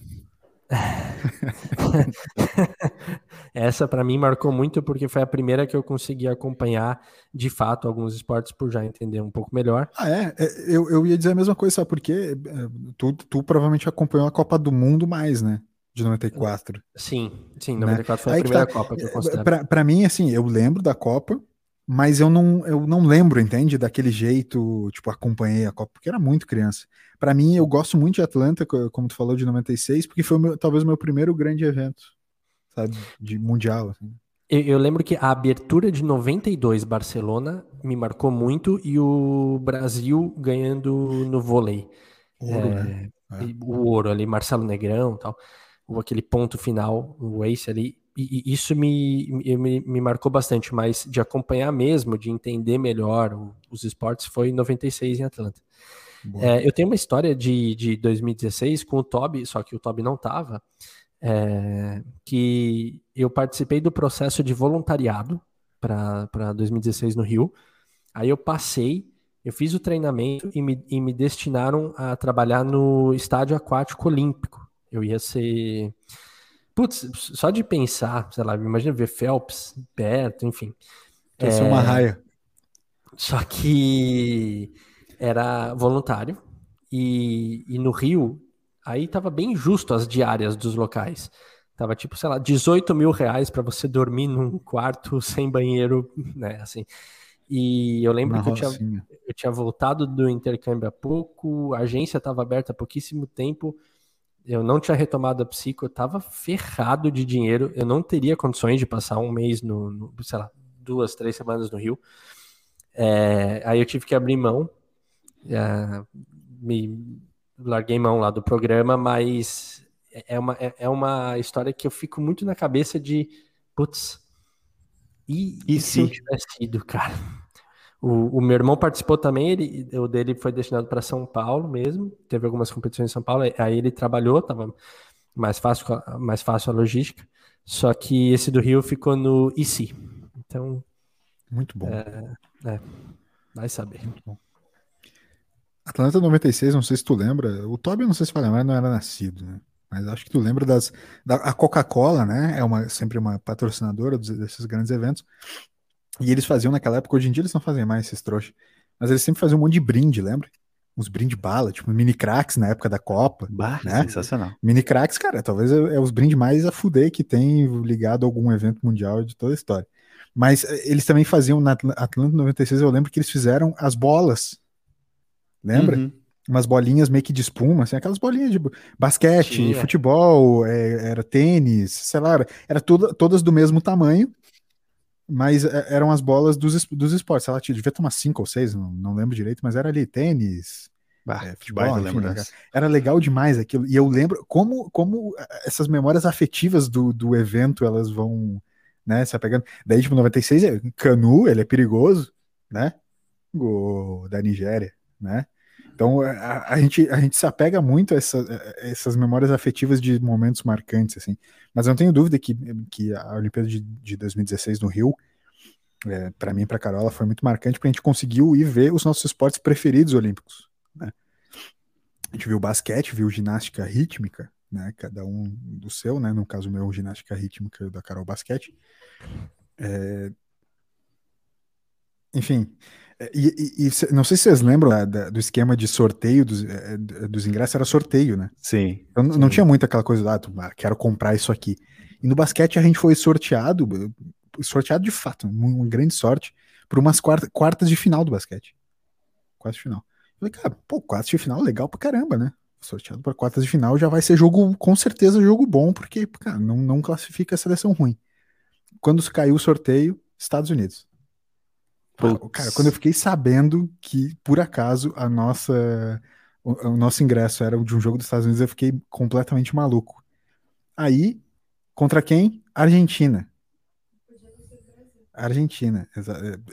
Essa para mim marcou muito porque foi a primeira que eu consegui acompanhar de fato alguns esportes por já entender um pouco melhor. Ah, é? é eu, eu ia dizer a mesma coisa, sabe? Porque é, tu, tu provavelmente acompanhou a Copa do Mundo mais, né? De 94. Sim, sim, 94 né? foi a Aí primeira tá, Copa que eu considero. Pra, pra mim, assim, eu lembro da Copa, mas eu não, eu não lembro, entende? Daquele jeito, tipo, acompanhei a Copa, porque era muito criança. Para mim, eu gosto muito de Atlanta, como tu falou, de 96, porque foi meu, talvez o meu primeiro grande evento, sabe, de mundial. Assim. Eu, eu, lembro que a abertura de 92 Barcelona me marcou muito e o Brasil ganhando no vôlei. Ouro, é, né? É. O ouro ali, Marcelo Negrão tal. Ou aquele ponto final, o ace ali e, isso me, me, me, marcou bastante, mas de acompanhar mesmo, de entender melhor os esportes, foi em 96 em Atlanta. É, eu tenho uma história de, de 2016 com o Toby, só que o Toby não estava, é, que eu participei do processo de voluntariado para 2016 no Rio. Aí eu passei, eu fiz o treinamento e me, e me destinaram a trabalhar no estádio aquático olímpico Eu ia ser. Putz, só de pensar, sei lá, imagina ver Phelps perto, enfim. Ia ser uma raia. Só que era voluntário. E, e no Rio, aí tava bem justo as diárias dos locais. Tava tipo, sei lá, 18 mil reais para você dormir num quarto sem banheiro, né? Assim. E eu lembro que eu tinha, eu tinha voltado do intercâmbio há pouco, a agência estava aberta há pouquíssimo tempo, eu não tinha retomado a psico, eu estava ferrado de dinheiro, eu não teria condições de passar um mês no, no sei lá, duas, três semanas no Rio. É, aí eu tive que abrir mão, é, me larguei mão lá do programa, mas é uma, é, é uma história que eu fico muito na cabeça de, putz, e, e, se eu tivesse ido, cara? O, o, meu irmão participou também, ele, o dele foi destinado para São Paulo mesmo, teve algumas competições em São Paulo, aí ele trabalhou, tava mais fácil, mais fácil a logística, só que esse do Rio ficou no IC. Então. Muito bom. É, é, vai saber. Muito bom. Atlanta 96, não sei se tu lembra, o Toby não sei se vai lembrar, não era nascido, né? Mas acho que tu lembra das. Da, a Coca-Cola, né? É uma, sempre uma patrocinadora desses grandes eventos. E eles faziam naquela época, hoje em dia eles não fazem mais esses trouxas. Mas eles sempre faziam um monte de brinde, lembra? Uns brinde bala, tipo mini cracks na época da Copa. Bah, né? Sensacional. Mini cracks, cara, talvez é, é os brindes mais a fuder que tem ligado a algum evento mundial de toda a história. Mas eh, eles também faziam na Atlanta 96, eu lembro que eles fizeram as bolas. Lembra? Uhum umas bolinhas meio que de espuma, assim, aquelas bolinhas de basquete, futebol, é, era tênis, sei lá, era, era toda, todas do mesmo tamanho, mas é, eram as bolas dos, dos esportes. Ela devia tomar cinco ou seis, não, não lembro direito, mas era ali tênis, bah, é, futebol, enfim, era, era, legal demais aquilo. E eu lembro como, como essas memórias afetivas do, do evento elas vão né, se apegando. Daí, tipo, 96, é, Canu, ele é perigoso, né? O da Nigéria, né? Então a, a, gente, a gente se apega muito a, essa, a, essas memórias afetivas de momentos marcantes, assim. Mas eu não tenho dúvida que, que a Olimpíada de, de 2016 no Rio, é, para mim e para Carola, foi muito marcante, porque a gente conseguiu ir ver os nossos esportes preferidos olímpicos. Né? A gente viu basquete, viu ginástica rítmica, né? Cada um do seu, né? No caso meu, ginástica rítmica da Carol basquete. É... Enfim, é, e, e, e, não sei se vocês lembram da, da, do esquema de sorteio dos, é, dos ingressos, era sorteio, né? Sim. Então, sim. não tinha muito aquela coisa lá, ah, quero comprar isso aqui. E no basquete a gente foi sorteado, sorteado de fato, uma grande sorte, por umas quarta, quartas de final do basquete. Quartas de final. Eu falei, cara, pô, quartas de final legal pra caramba, né? Sorteado para quartas de final já vai ser jogo, com certeza, jogo bom, porque, cara, não, não classifica a seleção ruim. Quando caiu o sorteio, Estados Unidos. Putz. Cara, quando eu fiquei sabendo que, por acaso, a nossa, o, o, nosso ingresso era de um jogo dos Estados Unidos, eu fiquei completamente maluco. Aí, contra quem? Argentina. Argentina,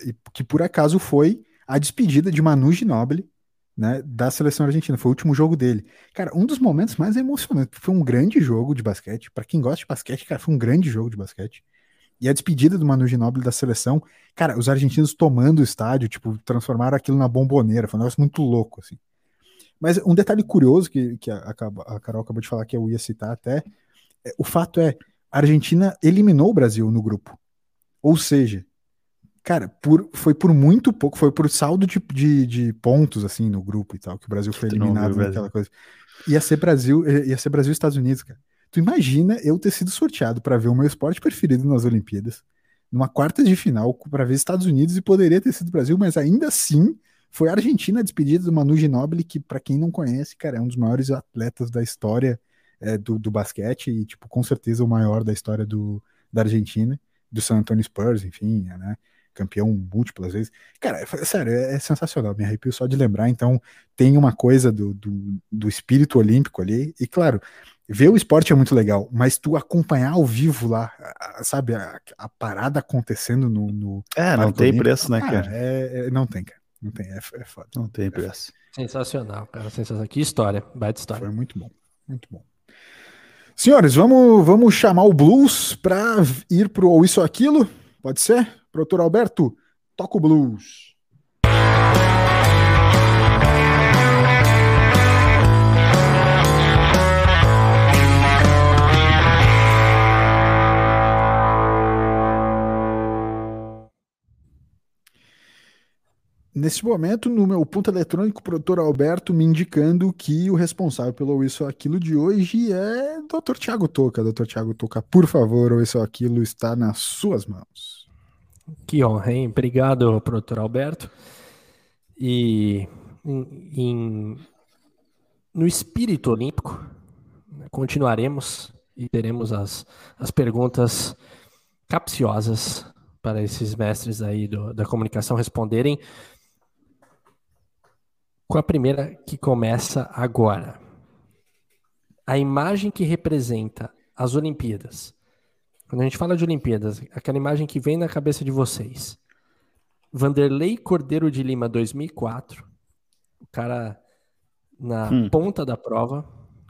e que por acaso foi a despedida de Manu Ginóbili, né, da seleção argentina. Foi o último jogo dele. Cara, um dos momentos mais emocionantes. Foi um grande jogo de basquete. Para quem gosta de basquete, cara, foi um grande jogo de basquete. E a despedida do Manu Ginóbili da seleção, cara, os argentinos tomando o estádio, tipo, transformaram aquilo na bomboneira, foi um negócio muito louco, assim. Mas um detalhe curioso que, que a, a Carol acabou de falar, que eu ia citar até, é, o fato é, a Argentina eliminou o Brasil no grupo. Ou seja, cara, por, foi por muito pouco, foi por saldo de, de, de pontos, assim, no grupo e tal, que o Brasil foi eliminado naquela coisa. Ia ser Brasil, ia ser Brasil e Estados Unidos, cara. Tu imagina eu ter sido sorteado para ver o meu esporte preferido nas Olimpíadas, numa quarta de final para ver Estados Unidos e poderia ter sido Brasil, mas ainda assim foi a Argentina despedida do Manu Ginóbili, que para quem não conhece, cara, é um dos maiores atletas da história é, do, do, basquete e tipo com certeza o maior da história do, da Argentina, do San Antonio Spurs, enfim, né? Campeão múltiplas vezes. Cara, é, sério, é, é, sensacional, me arrepio só de lembrar. Então, tem uma coisa do, do, do espírito olímpico ali, e claro, ver o esporte é muito legal, mas tu acompanhar ao vivo lá, sabe, a, a parada acontecendo no. no é, não tem Olímpico, preço, né, cara? É, é, não tem, cara. Não tem, é, é foda. Não tem preço. Sensacional, cara, sensacional. Que história, baita história. Foi muito bom, muito bom. Senhores, vamos, vamos chamar o blues para ir pro ou isso ou aquilo? Pode ser? Produtor Alberto, toca o blues. Nesse momento, no meu ponto eletrônico, o produtor Alberto me indicando que o responsável pelo Isso Aquilo de hoje é Dr. Tiago Toca. Dr. Tiago Toca, por favor, o Isso Aquilo está nas suas mãos. Que honra, hein? Obrigado, produtor Alberto. E em, em, no espírito olímpico, continuaremos e teremos as, as perguntas capciosas para esses mestres aí do, da comunicação responderem. Com a primeira que começa agora. A imagem que representa as Olimpíadas. Quando a gente fala de Olimpíadas, aquela imagem que vem na cabeça de vocês. Vanderlei Cordeiro de Lima 2004. O cara na hum. ponta da prova,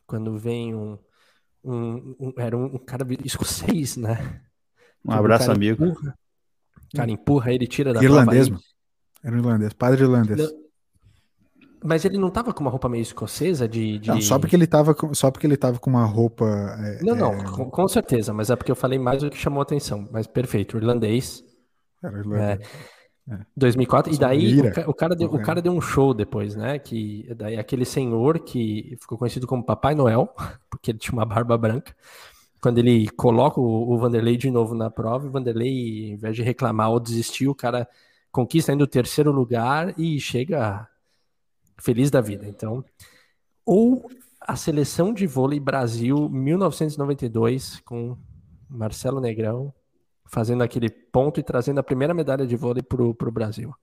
quando vem um, um, um era um, um, cara escocês, né? Um abraço, amigo. Empurra, o cara empurra ele, tira da irlandês, prova. Irlandês, Era um irlandês, padre irlandês. Mas ele não tava com uma roupa meio escocesa de. de... Não, só porque ele tava com, só porque ele tava com uma roupa. É, não, não, é... com, com, certeza, mas é porque eu falei mais do que chamou atenção. Mas perfeito, irlandês. Era irlandês. É, 2004, é. e daí o, o, cara deu, o cara deu um show depois, né? Que daí aquele senhor que ficou conhecido como Papai Noel, porque ele tinha uma barba branca. Quando ele coloca o, o Vanderlei de novo na prova, o Vanderlei, em vez de reclamar ou desistir, o cara conquista ainda o terceiro lugar e chega feliz da vida. Então, ou a seleção de vôlei Brasil 1992 com Marcelo Negrão, fazendo aquele ponto e trazendo a primeira medalha de vôlei para o Brasil.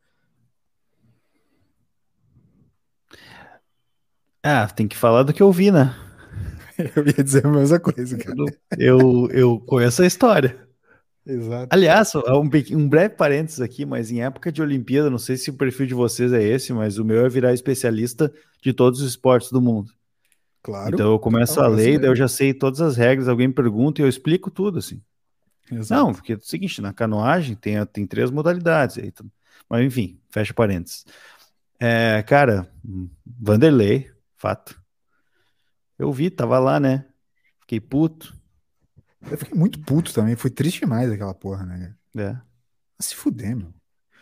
Ah, tem que falar do que eu vi, né? Eu ia dizer a mesma coisa, cara. Eu, eu conheço a história. Exato. Aliás, um, um, breve parênteses aqui, mas em época de Olimpíada, não sei se o perfil de vocês é esse, mas o meu é virar especialista de todos os esportes do mundo. Claro. Então eu começo então, a ler, daí eu já sei todas as regras, alguém pergunta e eu explico tudo, assim. Exato. Não, porque é o seguinte, na canoagem tem, tem três modalidades. Aí, mas enfim, fecha parênteses. É, cara, Vanderlei, fato. Eu vi, tava lá, né? Fiquei puto. Eu fiquei muito puto também. Foi triste demais aquela porra, né? É. Se fuder, meu.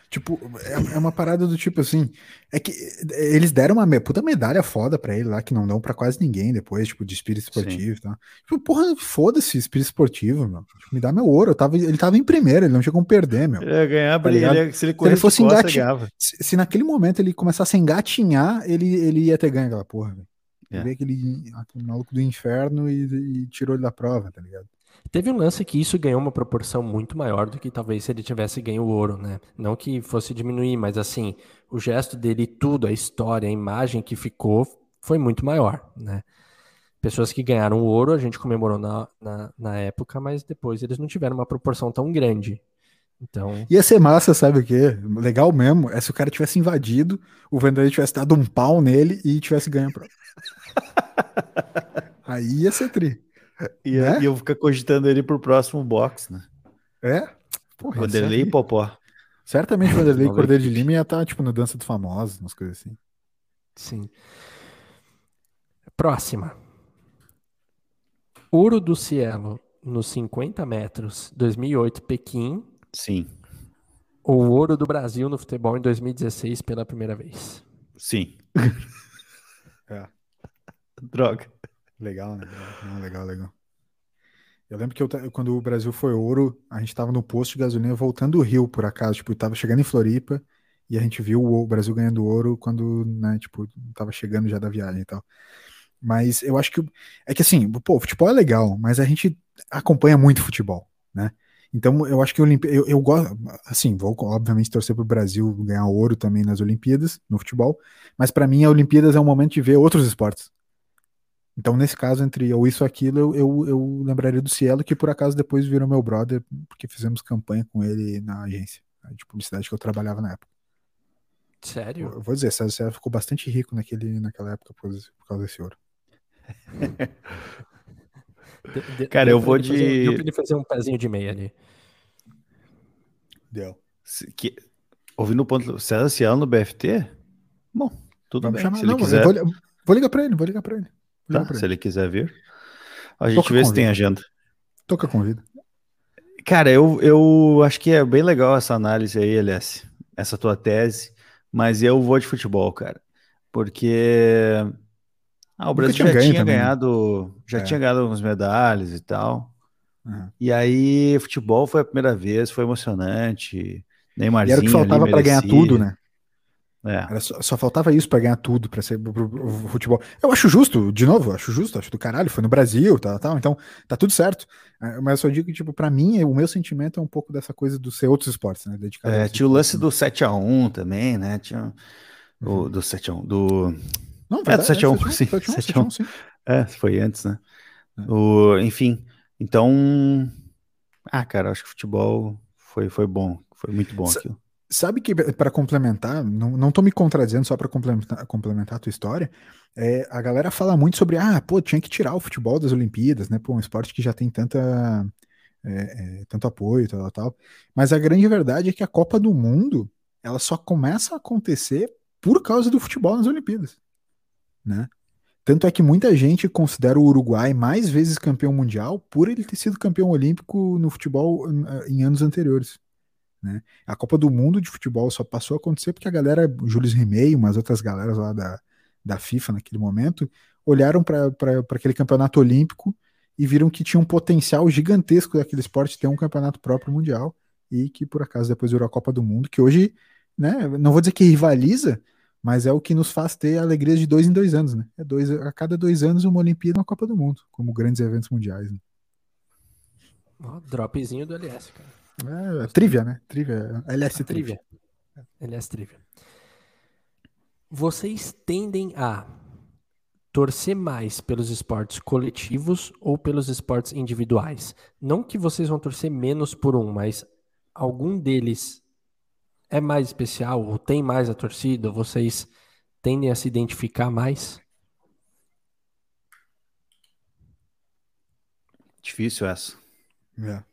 Tipo, é, é, uma parada do tipo assim. É que eles deram uma puta medalha foda pra ele lá, que não dão pra quase ninguém depois, tipo, de espírito esportivo e tal. Tipo, porra, foda-se espírito esportivo, meu. Tipo, me dá meu ouro. Eu tava, ele tava em primeiro, ele não tinha como perder, meu. Ele ia ganhar, tá ele, ele, se ele, se ele fosse engatinhar. Se, se, naquele momento ele começasse a engatinhar, ele, ele ia ter ganho aquela porra, velho. É. Ver aquele, aquele maluco do inferno e, e tirou ele da prova, tá ligado? Teve um lance que isso ganhou uma proporção muito maior do que talvez se ele tivesse ganho o ouro, né? Não que fosse diminuir, mas assim, o gesto dele, tudo, a história, a imagem que ficou foi muito maior, né? Pessoas que ganharam o ouro, a gente comemorou na, na, na época, mas depois eles não tiveram uma proporção tão grande. Então... Ia ser massa, sabe o quê? Legal mesmo é se o cara tivesse invadido, o Vanderlei tivesse dado um pau nele e tivesse ganho a prova. Aí ia ser tri. E, né? e eu ficar cogitando ele pro próximo box, né? É? Porra, Vanderlei e Popó. Certamente o Vanderlei Cordeiro de Lima ia estar, tá, tipo, no Dança dos Famosos, umas coisas assim. Sim. Próxima. Ouro do Cielo nos 50 metros, 2008, Pequim. Sim. Ou ouro do Brasil no futebol em 2016 pela primeira vez. Sim. é. Droga. Legal, né? legal, legal. Eu lembro que eu, quando o Brasil foi ouro, a gente tava no posto de gasolina voltando do Rio, por acaso, tipo, tava chegando em Floripa e a gente viu o Brasil ganhando ouro quando, né, tipo, tava chegando já da viagem e tal. Mas eu acho que é que assim, pô, futebol é legal, mas a gente acompanha muito futebol, né? Então eu acho que eu, eu, eu gosto, assim, vou obviamente torcer pro Brasil ganhar ouro também nas Olimpíadas, no futebol, mas para mim a Olimpíadas é um momento de ver outros esportes, então, nesse caso, entre ou isso ou aquilo, eu, eu, eu, lembraria do Cielo, que por acaso depois virou meu brother, porque fizemos campanha com ele na agência de publicidade que eu trabalhava na época. Sério? Eu vou dizer, César Cielo ficou bastante rico naquele, naquela época por, por causa desse ouro. de, de, Cara, eu vou de. Fazer, deu pra ele fazer um pezinho de meia ali. Deu. Se, que, ouvindo o ponto. César Cielo no BFT? Bom, tudo Vamos bem. Chamar, se ele não, quiser. Vou, vou ligar pra ele, vou ligar pra ele. Tá, se ele quiser vir. A gente Toca vê se tem agenda. Toca convida. Cara, eu, eu acho que é bem legal essa análise aí, LS. Essa tua tese. Mas eu vou de futebol, cara. Porque ah, o Brasil tinha já tinha também, né? ganhado, já É. tinha ganhado algumas medalhas e tal. Uhum. E aí, futebol foi a primeira vez, foi emocionante. E Neymarzinho era o que faltava pra ganhar tudo, né? É. Só, só faltava isso pra ganhar tudo, pra ser pro- pro- pro futebol. Eu acho justo, de novo, acho justo, acho do caralho, foi no Brasil, tal, tal, então tá tudo certo. É, Mas eu só digo que, tipo, pra mim, o meu sentimento é um pouco dessa coisa do ser outros esportes, né? Dedicado É, tinha o lance esportes, do 7x1 também, né? Tinha o do 7x1, do... Não, É, do verdade, 7 a 1, 7 sim, 7 7 a 1. sim. É, foi antes, né? É. O, enfim, então... Ah, cara, acho que futebol foi, foi bom, foi muito bom aquilo. Sabe que, para complementar, não, não tô me contradizendo só pra complementar, complementar a tua história, é, a galera fala muito sobre, ah, pô, tinha que tirar o futebol das Olimpíadas, né? Pô, um esporte que já tem tanta, é, é, tanto apoio, tal, tal, tal. Mas a grande verdade é que a Copa do Mundo, ela só começa a acontecer por causa do futebol nas Olimpíadas, né? Tanto é que muita gente considera o Uruguai mais vezes campeão mundial por ele ter sido campeão olímpico no futebol eh, em anos anteriores. Né? A Copa do Mundo de futebol só passou a acontecer porque a galera, o Jules Rimet e umas outras galeras lá da, da FIFA naquele momento, olharam para aquele campeonato olímpico e viram que tinha um potencial gigantesco daquele esporte ter um campeonato próprio mundial e que por acaso depois virou a Copa do Mundo, que hoje, né, não vou dizer que rivaliza, mas é o que nos faz ter alegrias de dois em dois anos, né? É dois, a cada dois anos uma Olimpíada e uma Copa do Mundo, como grandes eventos mundiais. Né? Ó, dropzinho do LS, cara. É, é trivia, né? Trivia, LS A trivia. trivia. LS trivia. Vocês tendem a torcer mais pelos esportes coletivos ou pelos esportes individuais? Não que vocês vão torcer menos por um, mas algum deles é mais especial ou tem mais a torcida? Vocês tendem a se identificar mais? Difícil essa. É.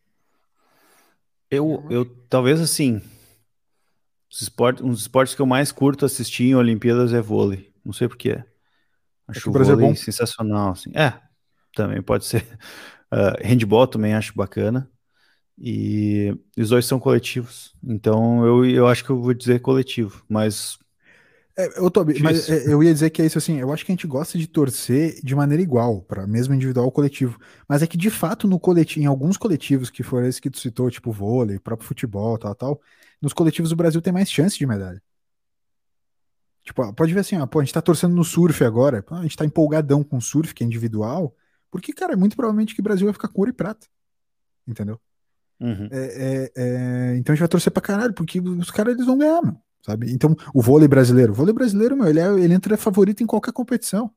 Eu, eu talvez assim, os esportes, um dos esportes que eu mais curto assistir em Olimpíadas é vôlei. Não sei porquê. Acho que o Brasil é vôlei bom. sensacional. Assim. É, também pode ser. Uh, handball também acho bacana. E os dois são coletivos. Então eu, eu acho que eu vou dizer coletivo, mas É, eu, tô, mas é, eu ia dizer que é isso assim, eu acho que a gente gosta de torcer de maneira igual, para mesmo individual ou coletivo. Mas é que de fato no coletivo, em alguns coletivos que foram esses que tu citou, tipo vôlei, próprio futebol, tal, tal, nos coletivos o Brasil tem mais chance de medalha. Tipo, pode ver assim, ó, pô, a gente tá torcendo no surf agora, a gente tá empolgadão com o surf, que é individual, porque, cara, é muito provavelmente que o Brasil vai ficar com ouro e prata. Entendeu? uhum. É, é, é, então a gente vai torcer pra caralho, porque os caras eles vão ganhar, meu, sabe? Então, o vôlei brasileiro, o vôlei brasileiro, meu, ele, é, ele entra favorito em qualquer competição.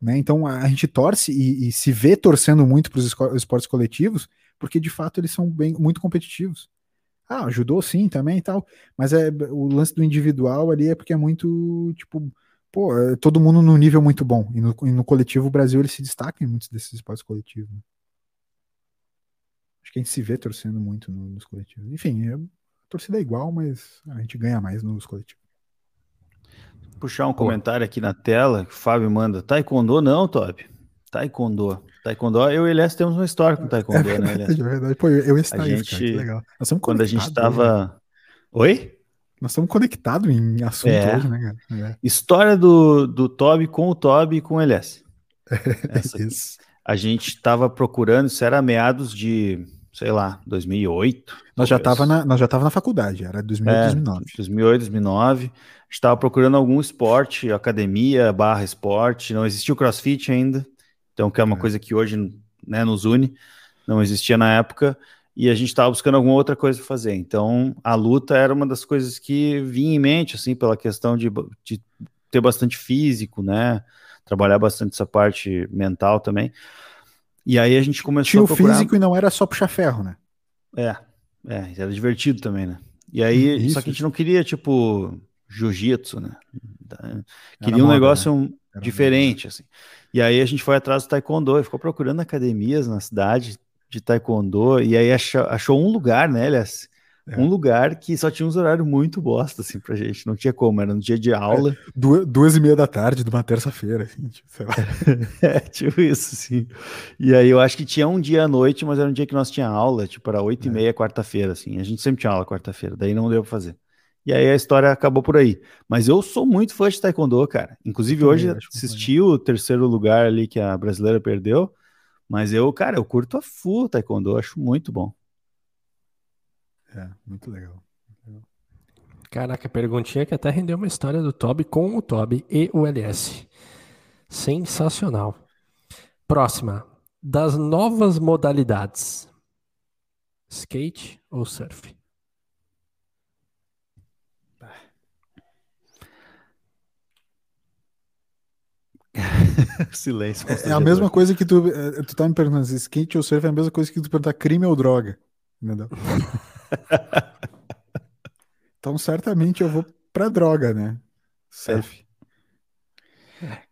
Né? Então a, gente torce e, e se vê torcendo muito para os esportes coletivos, porque de fato eles são bem, muito competitivos. Ah, ajudou sim também e tal, mas é, o lance do individual ali é porque é muito, tipo, pô, é todo mundo num nível muito bom. E no, e no coletivo o Brasil ele se destaca em muitos desses esportes coletivos. né? Acho que a gente se vê torcendo muito no- nos coletivos. Enfim, é, a torcida é igual, mas a gente ganha mais nos coletivos. Puxar um comentário aqui na tela, que o Fábio manda. Taekwondo não, Top. Taekwondo. Taekwondo, eu e o Elias temos uma história com É Taekwondo, né, verdade, Elias? é verdade. Pô, eu, citar A isso, cara, que gente- legal. Nós estamos Quando a gente hoje, né? tava. Oi? Nós estamos conectados em assunto É. hoje, né, cara? É. História do, do Toby com o Toby e com o Elias. Essa aqui. Isso. A gente estava procurando, isso era meados de, sei lá, 2008. Nós já, tava na, nós já tava na faculdade, era 2008, É, 2009. 2008, 2009. A gente estava procurando algum esporte, academia, barra esporte. Não existia o crossfit ainda. Então, que é uma É. coisa que hoje né, nos une. Não existia na época. E a gente estava buscando alguma outra coisa para fazer. Então, a luta era uma das coisas que vinha em mente, assim, pela questão de, de ter bastante físico, né? Trabalhar bastante essa parte mental também. E aí a gente começou Tinha a o procurar... físico e não era só puxar ferro, né? É, é, era divertido também, né? E aí, Isso, só que a gente não queria, tipo, jiu-jitsu, né? Era Queria um moda, negócio um- Era moda. diferente, assim. E aí a gente foi atrás do taekwondo e ficou procurando academias na cidade de taekwondo e aí achou, achou um lugar, né, Elias? É. Um lugar que só tinha uns horários muito bosta, assim, pra gente. Não tinha como, era no dia de aula. Duas, duas e meia da tarde de uma terça-feira, assim, tipo, sei lá. É, tipo isso, sim. E aí eu acho que tinha um dia à noite, mas era um dia que nós tinha aula, tipo, era oito e É. meia quarta-feira, assim. A gente sempre tinha aula quarta-feira, daí não deu pra fazer. E aí a história acabou por aí. Mas eu sou muito fã de taekwondo, cara. Inclusive hoje assisti o terceiro lugar ali que a brasileira perdeu. Mas eu, cara, eu curto a full taekwondo, acho muito bom. É, muito legal. Caraca, perguntinha que até rendeu uma história do Toby com o Toby e o LS. Sensacional. Próxima. Das novas modalidades. Skate ou surf? Silêncio. É, a mesma coisa que tu, é, tu tá me perguntando se skate ou surf é a mesma coisa que tu perguntar crime ou droga. Entendeu? então, certamente eu vou pra droga, né? Surf.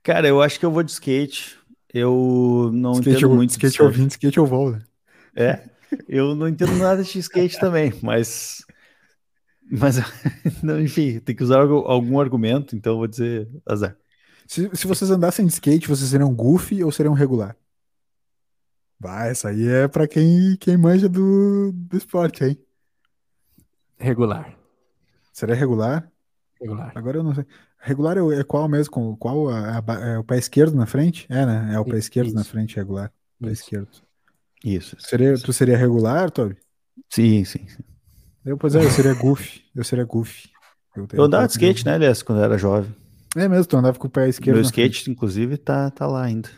Cara, eu acho que eu vou de skate. Eu não skate entendo eu, muito de skate surf. eu vim, skate eu vou, né? É, eu não entendo nada de skate também, mas. Mas, não, enfim, tem que usar algu- algum argumento, então eu vou dizer azar. Se, se vocês andassem de skate, vocês seriam goofy ou seriam regular? Vai, essa aí é pra quem, quem manja do, do esporte, hein? Regular. Seria regular? Regular. Agora eu não sei. Regular é, é qual mesmo? Com- Qual a- a é o pé esquerdo na frente? É, né? É o pé esquerdo na isso. frente, regular. Pé Isso. esquerdo. Isso. Seria, tu seria regular, Toby? Sim, sim. sim. Eu, pois é, eu seria goofy. Eu seria goofy. Eu, Eu andava de skate, né, aliás, quando eu era jovem. É mesmo, tu andava com o pé esquerdo. Meu na frente. skate, inclusive, tá, tá lá ainda.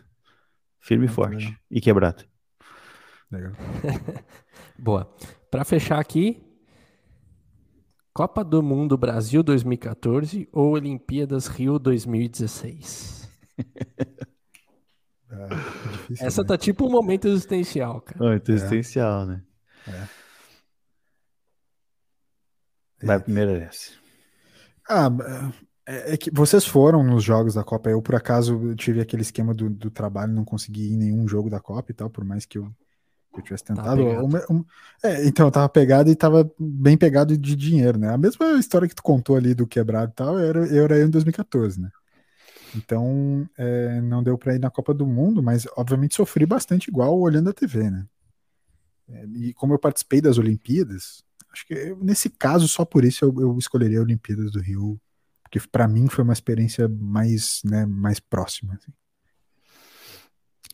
Firme e forte. E quebrado. Legal. Boa. Pra fechar aqui, Copa do Mundo Brasil 2014 ou Olimpíadas Rio 2016? Ah, difícil, Essa né? tá tipo um momento existencial, cara. Oh, existencial, né? É. Vai primeiro essa. Ah, é, é que vocês foram nos jogos da Copa. Eu, por acaso, tive aquele esquema do, do trabalho, não consegui ir em nenhum jogo da Copa e tal, por mais que eu, que eu tivesse tentado. Uma- um- é, então, eu tava pegado e tava bem pegado de dinheiro, né? A mesma história que tu contou ali do quebrado e tal, era, eu era eu em 2014, né? Então, é, não deu pra ir na Copa do Mundo, mas obviamente sofri bastante igual olhando a TV, né? É, e como eu participei das Olimpíadas, acho que eu- nesse caso, só por isso eu, eu escolheria a Olimpíadas do Rio, porque pra mim foi uma experiência mais, né, mais próxima. assim.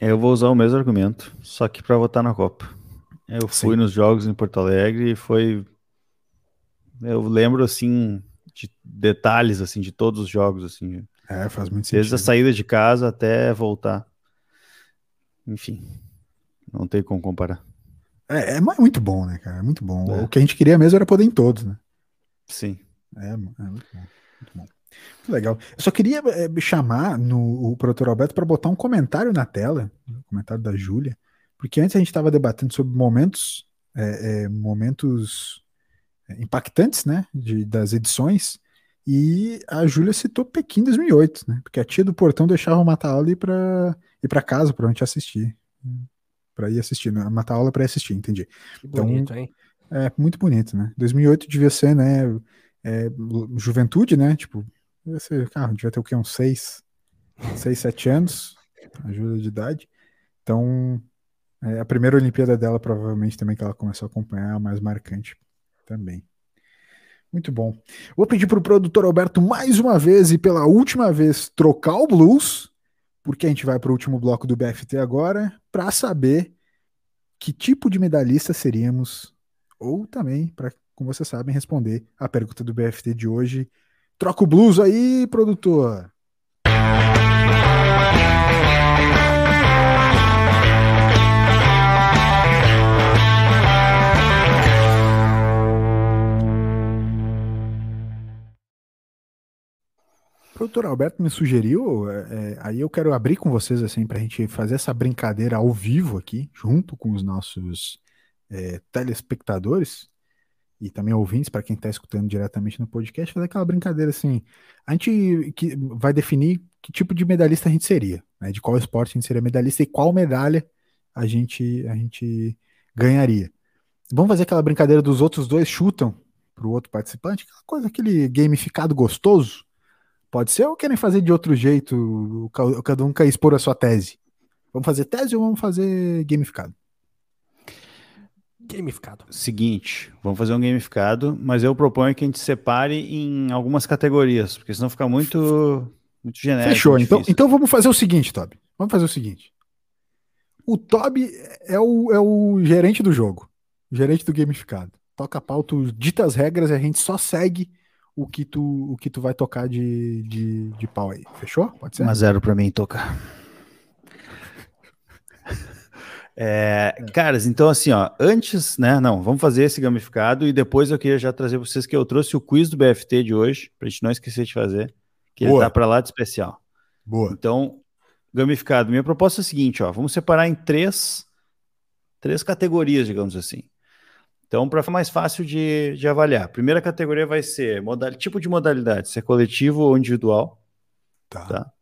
Eu vou usar o mesmo argumento, só que pra votar na Copa. Eu fui Sim. nos jogos em Porto Alegre e foi. Eu lembro, assim, de detalhes, assim, de todos os jogos, assim. É, faz muito Desde a sentido. saída de casa até voltar. Enfim, não tem como comparar. É, é mu- muito bom, né, cara? É muito bom. É. O que a gente queria mesmo era poder em todos, né? Sim. É, é muito bom. Muito bom. Legal. Eu só queria é, chamar no, o produtor Alberto para botar um comentário na tela, um comentário da Júlia, porque antes a gente estava debatendo sobre momentos, é, é, momentos impactantes, né, de, das edições, e a Júlia citou Pequim 2008, né, porque a tia do portão deixava matar aula e ir para ir para casa para a gente assistir, para ir assistir, né, matar aula para ir assistir, entendi. Que Então, bonito, hein? É muito bonito, né? 2008 devia ser, né? é, juventude, né? Tipo, ser, ah, devia ter o quê? Uns 6, 6, 7 anos, ajuda de idade. Então, é, a primeira Olimpíada dela, provavelmente também que ela começou a acompanhar, a mais marcante também. Muito bom. Vou pedir para o produtor Alberto mais uma vez e pela última vez trocar o blues, porque a gente vai para o último bloco do BFT agora, para saber que tipo de medalhista seríamos ou também, para, como vocês sabem, responder a pergunta do BFT de hoje. Troca o blues aí, produtor. Produtor Alberto me sugeriu, é, é, aí eu quero abrir com vocês assim para a gente fazer essa brincadeira ao vivo aqui, junto com os nossos é, telespectadores e também ouvintes, para quem está escutando diretamente no podcast, fazer aquela brincadeira assim. A gente que vai definir que tipo de medalhista a gente seria, né, de qual esporte a gente seria medalhista e qual medalha a gente, a gente ganharia. Vamos fazer aquela brincadeira dos outros dois chutam para o outro participante, aquela coisa, aquele gamificado gostoso. Pode ser ou querem fazer de outro jeito, ca- cada um quer expor a sua tese? Vamos fazer tese ou vamos fazer gamificado? Gamificado. Seguinte, vamos fazer um gamificado, mas eu proponho que a gente separe em algumas categorias, porque senão fica muito, muito genérico. Fechou. Então, então vamos fazer o seguinte, Toby. Vamos fazer o seguinte. O Toby é o, é o gerente do jogo, o gerente do gamificado. Toca a pau, tu dita as regras e a gente só segue o que tu, o que tu vai tocar de, de, de pau aí. Fechou? Pode ser? 1 a 0 para mim tocar. É, caras, então assim, ó, antes, né, não, vamos fazer esse gamificado e depois eu queria já trazer para vocês que eu trouxe o quiz do BFT de hoje, pra gente não esquecer de fazer, que ele Boa. tá para lá de especial. Boa. Então, gamificado, minha proposta é a seguinte, ó, vamos separar em três, três categorias, digamos assim. Então, para ficar mais fácil de, de avaliar, a primeira categoria vai ser modal, tipo de modalidade, se é coletivo ou individual. Tá. Tá.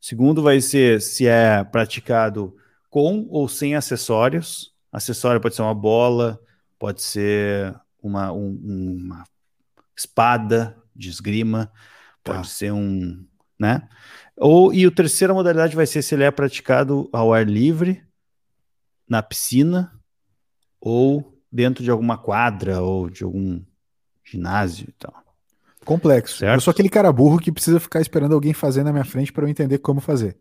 Segundo vai ser se é praticado com ou sem acessórios. Acessório pode ser uma bola, pode ser uma, um- uma espada de esgrima, pode Tá. ser um, né? Ou e a terceira modalidade vai ser se ele é praticado ao ar livre, na piscina ou dentro de alguma quadra ou de algum ginásio e tal. Complexo. Certo. Eu sou aquele cara burro que precisa ficar esperando alguém fazer na minha frente para eu entender como fazer.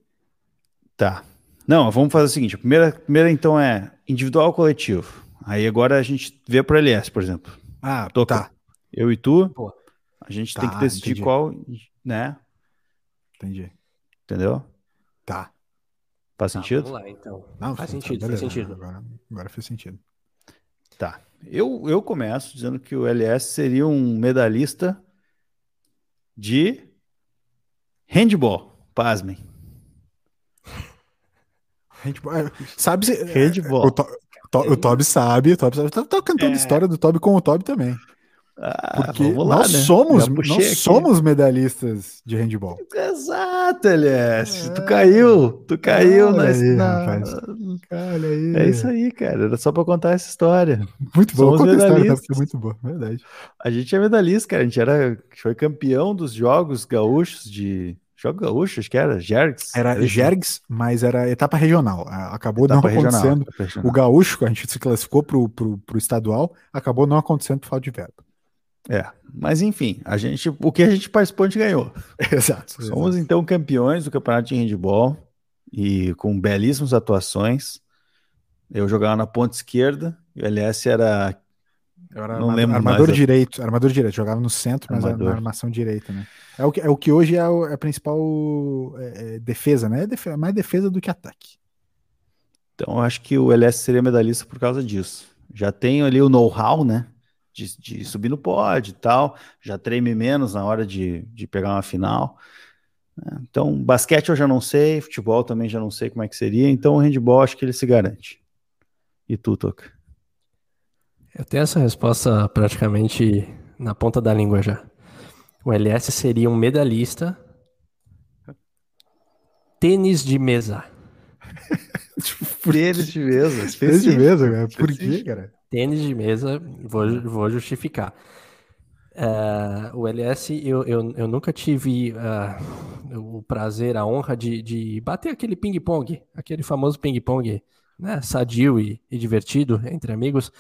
Tá. Não, vamos fazer o seguinte: a primeira, primeira então é individual ou coletivo. Aí agora a gente vê para LS, por exemplo. Ah, Toca. tá. Eu e tu, Boa. a gente Tá, tem que decidir entendi. qual, né? Entendi. Entendeu? Tá. Faz Tá, sentido? vamos lá, então. Não, faz tá, sentido, faz sentido. Agora, agora faz sentido. Tá. Eu, eu começo dizendo que o LS seria um medalhista de handball. Pasmem. Handball, é, sabe se, Handball. O, To- To- o Toby sabe, o Toby sabe. Tá, tá cantando É. história do Toby com o Toby também. Ah, Porque vamos lá, nós né? somos, nós aqui. somos medalhistas de handball. Exato. Tu É. caiu. Tu caiu Olha na, aí, na- rapaz. Olha aí. É isso aí, cara. Era só pra contar essa história. Muito bom. Somos história, tá? medalhistas. Porque é muito boa, verdade. A gente é medalhista, cara. A gente era, foi campeão dos jogos gaúchos de. Jogo gaúcho, acho que era. Jergs. Era isso? Jergs, mas era etapa regional. Acabou Etapa não regional, acontecendo. O gaúcho, a gente se classificou pro, pro, pro estadual, acabou não acontecendo por falta de verba. É, mas enfim, a gente, o que a gente participou, a gente ganhou. Exato. Somos então campeões do campeonato de handball e com belíssimas atuações. Eu jogava na ponta esquerda e o LS era Eu era Não arma- lembro armador mais, direito, armador direito, jogava no centro, mas Armador. na armação direita, né? É o que, é o que hoje é, o- é a principal é, é, defesa, né? É mais defesa do que ataque. Então, eu acho que o LS seria medalhista por causa disso. Já tenho ali o know-how, né? De, de subir no pódio e tal. Já treme menos na hora de, de pegar uma final. né? Então, basquete eu já não sei, futebol também já não sei como é que seria. Então, o handball acho que ele se garante. E tu, Toca? Eu tenho essa resposta praticamente na ponta da língua já. O LS seria um medalhista. Tênis de mesa. Tênis de mesa. Desde mesmo, cara. Por quê, cara? Tênis de mesa, vou, vou justificar. É, o LS, eu, eu, eu nunca tive ah, o prazer, a honra de, de bater aquele ping-pong, aquele famoso ping-pong, né, sadio e, e divertido entre amigos,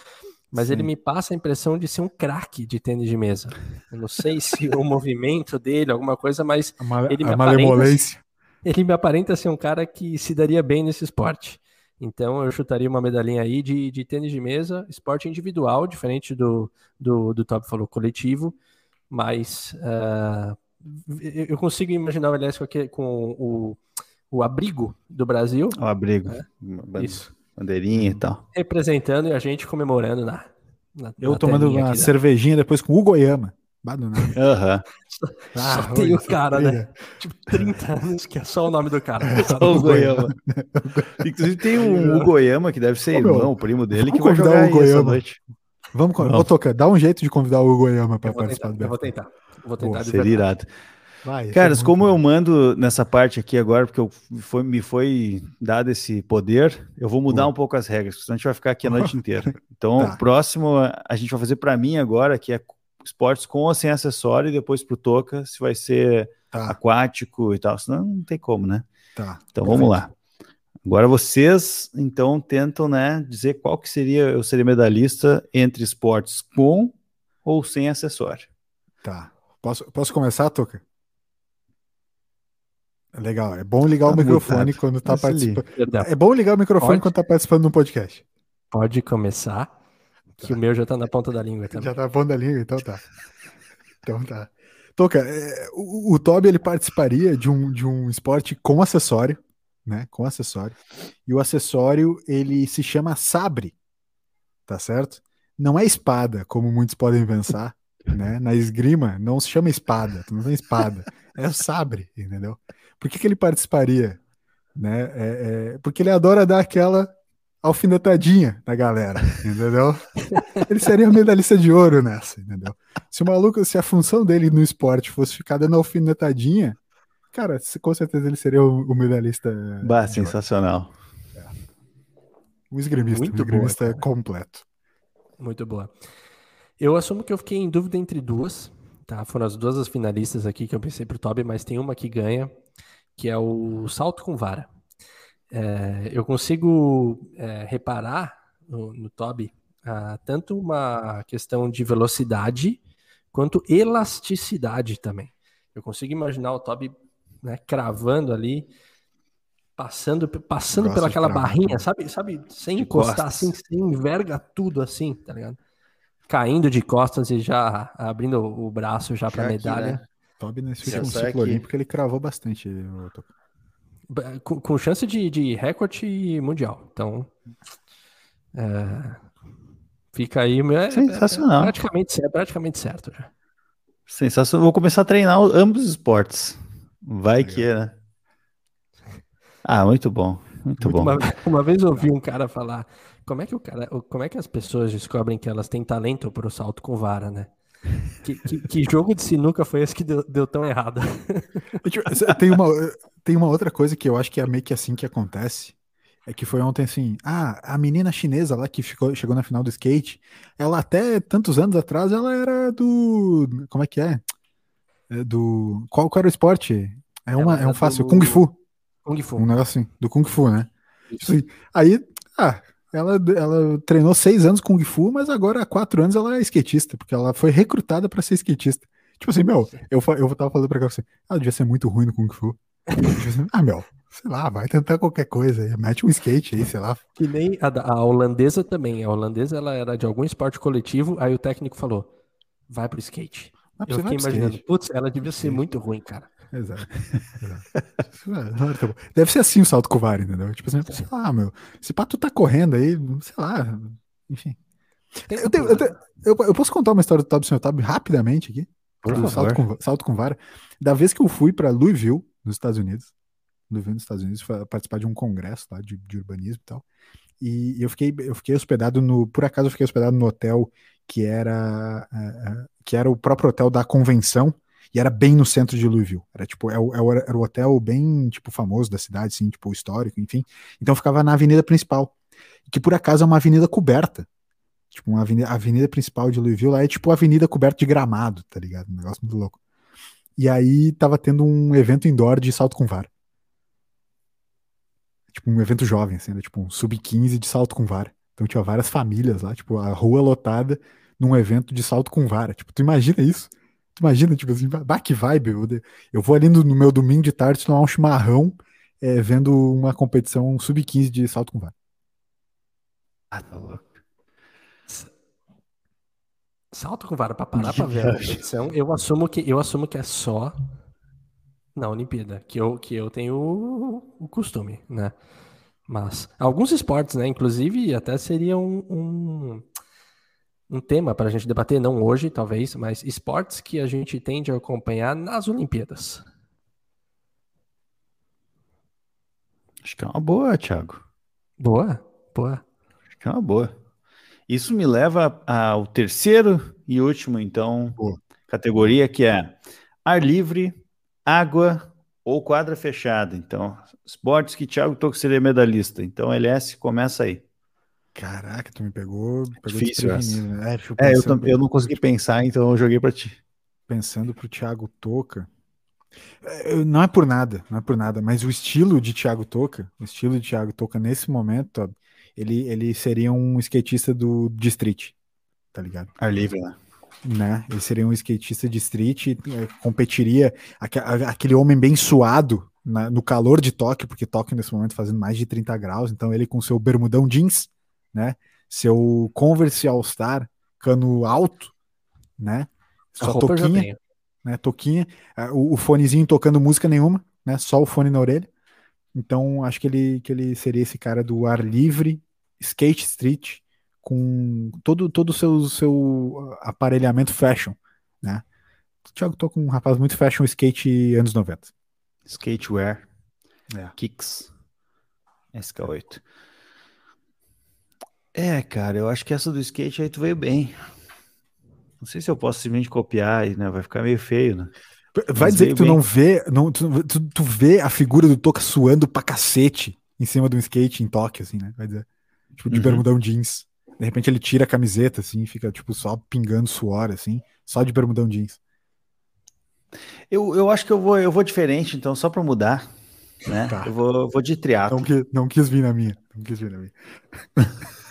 mas ele Sim. me passa a impressão de ser um craque de tênis de mesa. Eu não sei se o movimento dele, alguma coisa, mas A, Ele me aparenta- ele me aparenta ser um cara que se daria bem nesse esporte. Então eu chutaria uma medalhinha aí de, de tênis de mesa, esporte individual, diferente do, do, do Top falou coletivo, mas ah, eu consigo imaginar o LS com, com o, o abrigo do Brasil, O abrigo. Ban- isso, Bandeirinha e tal. representando e a gente comemorando na. na Eu na tomando uma aqui, né? cervejinha depois com o Goiama. Aham. Ah, Só tem o cara, né? Tipo, 30 anos, que é só o nome do cara. O Goiama. Inclusive tem um, o Goiama, que deve ser Ô, irmão, primo dele, que vai convidar jogar o aí essa Goiama. noite. Vamos, ô, Toca, dá um jeito de convidar o Goiama para participar tentar, do eu vou tentar. Vou tentar de Seria verdade. irado. Vai, Caras, é como muito eu mando nessa parte aqui agora, porque eu foi, me foi dado esse poder, eu vou mudar um pouco as regras, porque senão a gente vai ficar aqui a noite inteira. Então, Tá. o próximo a gente vai fazer para mim agora, que é esportes com ou sem acessório, e depois pro Toca, se vai ser Tá, aquático e tal, senão não tem como, né? tá. Então vamos lá. Agora vocês, então, tentam, né, dizer qual que seria, eu seria medalhista entre esportes com ou sem acessório. Tá. Posso, posso começar, Toca? Legal, é bom ligar tá o microfone quando tá participando. É bom ligar o microfone Pode? quando tá participando de um podcast. Pode começar, que tá. o meu já tá na ponta da língua também. Já tá na ponta da língua, então tá. Então tá. Toca, é, o, o Toby ele participaria de um, de um esporte com acessório, né? Com acessório. E o acessório ele se chama sabre, tá certo? Não é espada, como muitos podem pensar, né? Na esgrima não se chama espada, não tem espada, é o sabre, entendeu? Por que, que ele participaria? Né? É, é, porque ele adora dar aquela alfinetadinha na galera, entendeu? ele seria medalhista de ouro nessa, entendeu? Se o maluco, se a função dele no esporte fosse ficar dando alfinetadinha, cara, com certeza ele seria o, o medalhista. Bah, sensacional. É. Um esgrimista, Muito um esgrimista boa, completo. Muito boa. Eu assumo que eu fiquei em dúvida entre duas, tá? Foram as duas as finalistas aqui que eu pensei pro Toby, mas tem uma que ganha, que é o salto com vara. É, eu consigo é, reparar no, no Toby ah, tanto uma questão de velocidade quanto elasticidade também. Eu consigo imaginar o Toby né, cravando ali, passando, passando pelaquela barrinha, sabe, sabe, sem encostar assim, sem enverga tudo assim, tá ligado? Caindo de costas e já abrindo o braço já para medalha. Né? Toby nesse último ciclo olímpico ele cravou bastante. Com, com chance de, de recorde mundial. Então, é, fica aí. É, Sensacional. É, praticamente, é praticamente certo já. Sensacional. Vou começar a treinar ambos os esportes. Vai Legal. que é, né? Ah, muito bom. Muito, muito bom. Uma, uma, vez eu ouvi um cara falar como é que o cara, como é que as pessoas descobrem que elas têm talento para o salto com vara, né? Que, que, que, jogo de sinuca foi esse que deu, deu tão errado? Tem uma, tem uma outra coisa que eu acho que é meio que assim que acontece. É que foi ontem assim, ah, a menina chinesa lá que ficou, chegou na final do skate, ela até tantos anos atrás, ela era do. Como é que é? é do. Qual, qual era o esporte? É, uma, é um fácil, do... Kung Fu. Kung Fu. Um negócio assim, do Kung Fu, né? Assim, aí, ah, ela, ela treinou seis anos Kung Fu, mas agora há quatro anos ela é skatista, porque ela foi recrutada para ser skatista. Tipo assim, meu, eu, eu tava falando pra cá assim, ela devia ser muito ruim no Kung Fu. Ah, meu, sei lá, vai tentar qualquer coisa, mete um skate aí, sei lá. Que nem a, a holandesa também. A holandesa ela era de algum esporte coletivo, aí o técnico falou: vai pro skate. Ah, eu fiquei imaginando, putz, ela devia ser muito ruim, cara. Exato. Exato. Deve ser assim o salto com VAR, entendeu? Tipo assim, sei lá, meu. Se pá, tu tá correndo aí, sei lá, enfim. Eu, tenho, eu, tenho, eu, eu, posso contar uma história do Tab Senhor Tab rapidamente aqui? Do salto com, salto com vara. Da vez que eu fui para Louisville, nos Estados Unidos, Louisville, nos Estados Unidos, participar de um congresso lá de, de urbanismo e tal. E eu fiquei, eu fiquei hospedado no. Por acaso eu fiquei hospedado no hotel que era, uh, que era o próprio hotel da convenção e era bem no centro de Louisville. Era tipo, era, é era o hotel bem, tipo, famoso da cidade, assim, tipo, histórico, enfim. Então ficava na avenida principal, que por acaso é uma avenida coberta. Tipo, uma avenida, a avenida principal de Louisville lá é tipo avenida coberta de gramado, tá ligado? Um negócio muito louco. E aí tava tendo um evento indoor de salto com vara. Tipo, um evento jovem, assim, era tipo um sub-15 de salto com vara. Então tinha várias famílias lá, tipo, a rua lotada num evento de salto com vara. Tipo, tu imagina isso? Tu imagina, tipo assim, bah, que vibe. Eu, vou ali no, no, meu domingo de tarde tomar um chimarrão é, vendo uma competição sub-15 de salto com vara. Ah, tá louco. Salto com vara para parar para ver a competição, eu assumo que eu assumo que é só na Olimpíada, que eu que eu tenho o, o costume, né? Mas alguns esportes, né? Inclusive até seria um, um um tema para a gente debater, não hoje, talvez, mas esportes que a gente tende a acompanhar nas Olimpíadas. Acho que é uma boa, Thiago. Boa, boa. Acho que é uma boa. Isso me leva ao terceiro e último, então, boa. categoria que é ar livre, água ou quadra fechada. Então, esportes que Thiago Toco seria medalhista. Então, LS, começa aí. Caraca, tu me pegou, pegou Difícil né? É, é eu, eu, não consegui pensar, então eu joguei para ti. Pensando pro Thiago Toca. É, Não é por nada, não é por nada, mas o estilo de Thiago Toca, o estilo de Thiago Toca nesse momento, ele, ele seria um skatista do de street, tá ligado? Ar livre, né? Né? Ele seria um skatista de street, eh, competiria aquele homem bem suado na- no calor de Tóquio, porque Tóquio nesse momento fazendo mais de 30 graus, então ele com seu bermudão jeans, né? Seu Converse All Star, cano alto, né? Só toquinha, né? Toquinha, o, o fonezinho tocando música nenhuma, né? Só o fone na orelha. Então, acho que ele, que ele seria esse cara do ar livre, skate street, com todo todo o seu, seu aparelhamento fashion, né? O Thiago toca um rapaz muito fashion skate anos 90. Skatewear, É. Kicks, SK8. É, cara, eu acho que essa do skate aí tu veio bem. Não sei se eu posso simplesmente copiar, né? Vai ficar meio feio, né? Vai Mas dizer que tu bem. não vê, não, tu, tu, tu vê a figura do Toca suando pra cacete em cima de um skate em Tóquio, assim, né? Vai dizer. Tipo, de Uhum. bermudão jeans. De repente ele tira a camiseta, assim, fica, tipo, só pingando suor, assim, só de bermudão jeans. Eu, eu acho que eu vou, eu vou diferente, então, só pra mudar, né? Tá. Eu vou, eu vou de triatlo. Não, não quis vir na minha. Não quis vir na minha.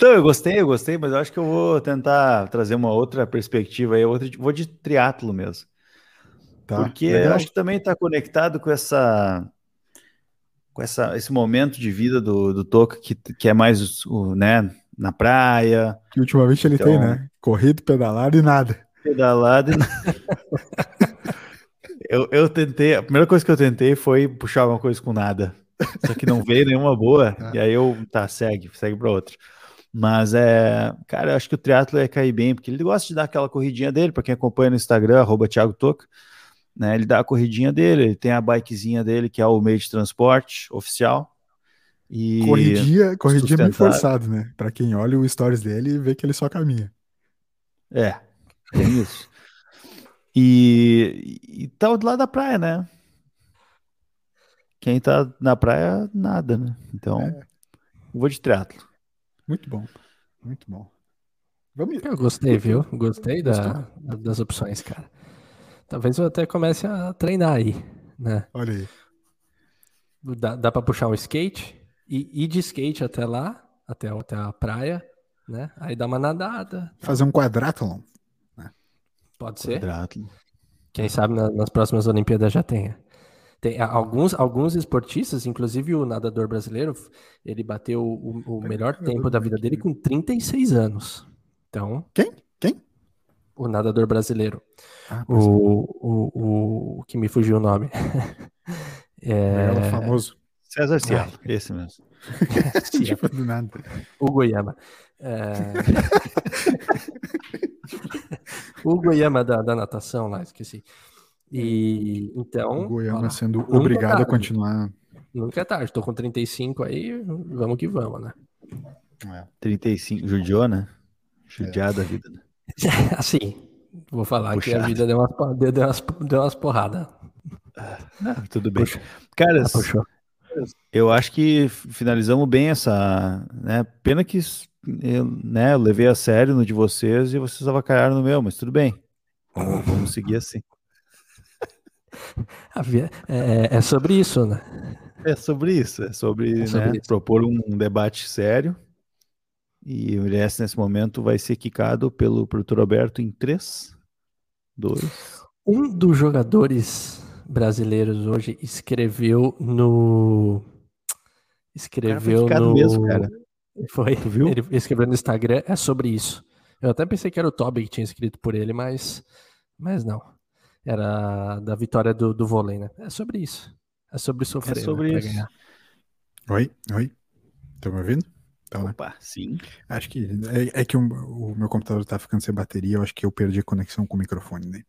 Não, eu gostei, eu gostei, mas eu acho que eu vou tentar trazer uma outra perspectiva aí, outra, vou de triatlo mesmo. Tá? Porque eu Legal. acho que também está conectado com essa com essa, esse momento de vida do, do Toca que, que é mais o, né, na praia, Que ultimamente ele Então- tem, né? Corrido, pedalado e nada. pedalado. e- eu, eu tentei, a primeira coisa que eu tentei foi puxar alguma coisa com nada. Só que não veio nenhuma boa, Tá. e aí eu, tá, segue, segue para outra. Mas é, cara, eu acho que o triatlo ia cair bem, porque ele gosta de dar aquela corridinha dele, para quem acompanha no Instagram, arroba Thiago Toca, né? Ele dá a corridinha dele, ele tem a bikezinha dele, que é o meio de transporte oficial. E Corridinha, corridinha bem sustentável. forçado, né? Pra quem olha o stories dele e vê que ele só caminha. É, tem isso. E, e tá do lado da praia, né? Quem tá na praia, nada, né? Então, É. vou de triatlo. Muito bom. Muito bom. Vamos. Eu gostei, viu? Gostei da- das opções, cara. Talvez eu até comece a treinar aí, né? Olha aí. Dá, dá pra puxar um skate e ir de skate até lá, até, até a praia, né? Aí dá uma nadada. Fazer um quadrátlon. Pode ser. Triatlo. Quem sabe na- nas próximas Olimpíadas já tenha. Tem alguns, alguns esportistas, inclusive o nadador brasileiro, ele bateu o, o melhor tempo da vida dele com 36 anos. Então, Quem? Quem? o nadador brasileiro. Ah, pois é. O, o, o, o que me fugiu o nome. É, famoso. César Cielo, esse mesmo. Tipo, do nada. o Goiama. É... o Goiama da, da natação lá, esqueci. E então. O Goiama ó sendo nunca obrigado a tarde. continuar. Nunca é tarde, tô com 35 aí, vamos que vamos, né? 35, judiou, né? Judiado da vida. né? Assim, vou falar que a Puxado. vida deu umas, deu, umas, deu umas porradas. Ah, tudo bem. Puxa. Cara, Ah, eu acho que finalizamos bem essa, né? Pena que eu, né, eu levei a sério no de vocês e vocês avacalharam no meu, mas tudo bem. Vamos seguir assim. Vi- É, é sobre isso, né? É sobre isso, é sobre, É sobre né, isso. propor um debate sério. E o ILS nesse momento vai ser quicado pelo produtor Alberto em 3, 2. Um dos jogadores brasileiros hoje escreveu no. Escreveu no. mesmo, cara. Foi. Tu viu? Ele escreveu no Instagram, é sobre isso. Eu até pensei que era o Toby que tinha escrito por ele, mas, mas não. Era da vitória do, do vôlei, né? É sobre isso. É sobre sofrer. né, sobre pra isso. ganhar. Oi? Oi? Estão me ouvindo? Então, né? Opa, sim. Acho que é, é que o, o meu computador tá ficando sem bateria, eu acho que eu perdi a conexão com o microfone, né?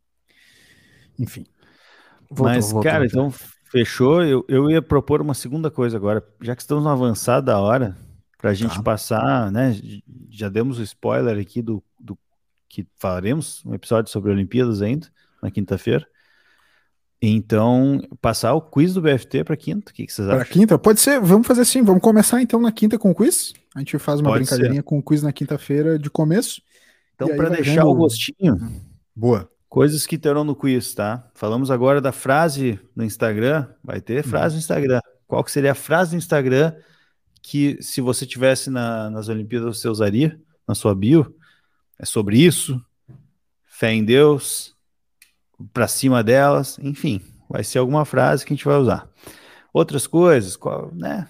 Enfim. Voltou, Mas, voltou, cara, voltou. então fechou. Eu, eu ia propor uma segunda coisa agora, já que estamos no avançado da hora, pra gente Tá. passar, né? Já demos o spoiler aqui do, do que faremos um episódio sobre Olimpíadas ainda, na quinta-feira. Então, passar o quiz do BFT para quinta. O que, que vocês acham? quinta? Pode ser, vamos fazer assim, vamos começar então na quinta com o quiz. A gente faz uma Pode brincadeirinha com o quiz na quinta-feira de começo. Então, para deixar vendo- o gostinho, Boa. Coisas que terão no quiz, tá? Falamos agora da frase no Instagram. Vai ter frase no Instagram. Qual que seria a frase no Instagram que, se você tivesse na, nas Olimpíadas, você usaria na sua bio? É sobre isso? Fé em Deus? Para cima delas? Enfim, vai ser alguma frase que a gente vai usar. Outras coisas, né?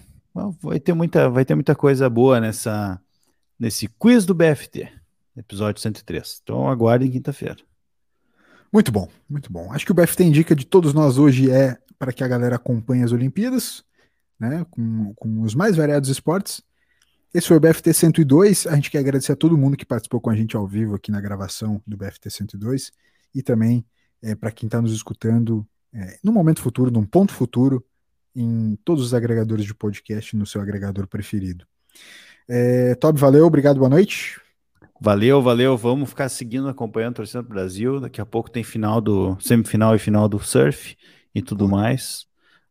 Vai ter muita, vai ter muita coisa boa nessa nesse quiz do BFT, episódio 103. Então aguardem quinta-feira. Muito bom, muito bom. Acho que o BFT indica de todos nós hoje é para que a galera acompanhe as Olimpíadas, né, com, com os mais variados esportes. Esse foi o BFT 102. A gente quer agradecer a todo mundo que participou com a gente ao vivo aqui na gravação do BFT 102 e também é, para quem está nos escutando é, no momento futuro, num ponto futuro, em todos os agregadores de podcast, no seu agregador preferido. É, Tob, valeu, obrigado, boa noite. Valeu, valeu. Vamos ficar seguindo, acompanhando, torcendo pro Brasil. Daqui a pouco tem final do semifinal e final do surf e tudo mais.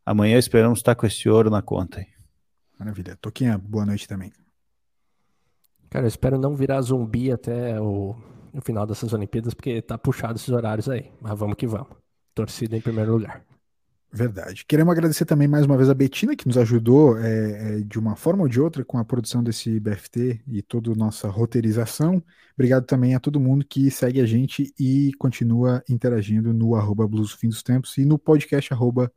Amanhã esperamos estar com esse ouro na conta aí. Maravilha. Toquinha, boa noite também. Cara, eu espero não virar zumbi até o, o final dessas Olimpíadas, porque tá puxado esses horários aí. Mas vamos que vamos. Torcida em primeiro lugar. Verdade. Queremos agradecer também mais uma vez a Betina, que nos ajudou é, é, de uma forma ou de outra com a produção desse BFT e toda a nossa roteirização. Obrigado também a todo mundo que segue a gente e continua interagindo no arroba Fim dos Tempos e no podcast arroba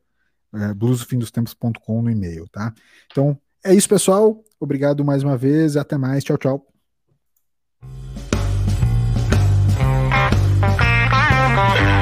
é, blusofindostempos.com no e-mail, tá? Então, é isso, pessoal. Obrigado mais uma vez. Até mais. Tchau, tchau. Bye.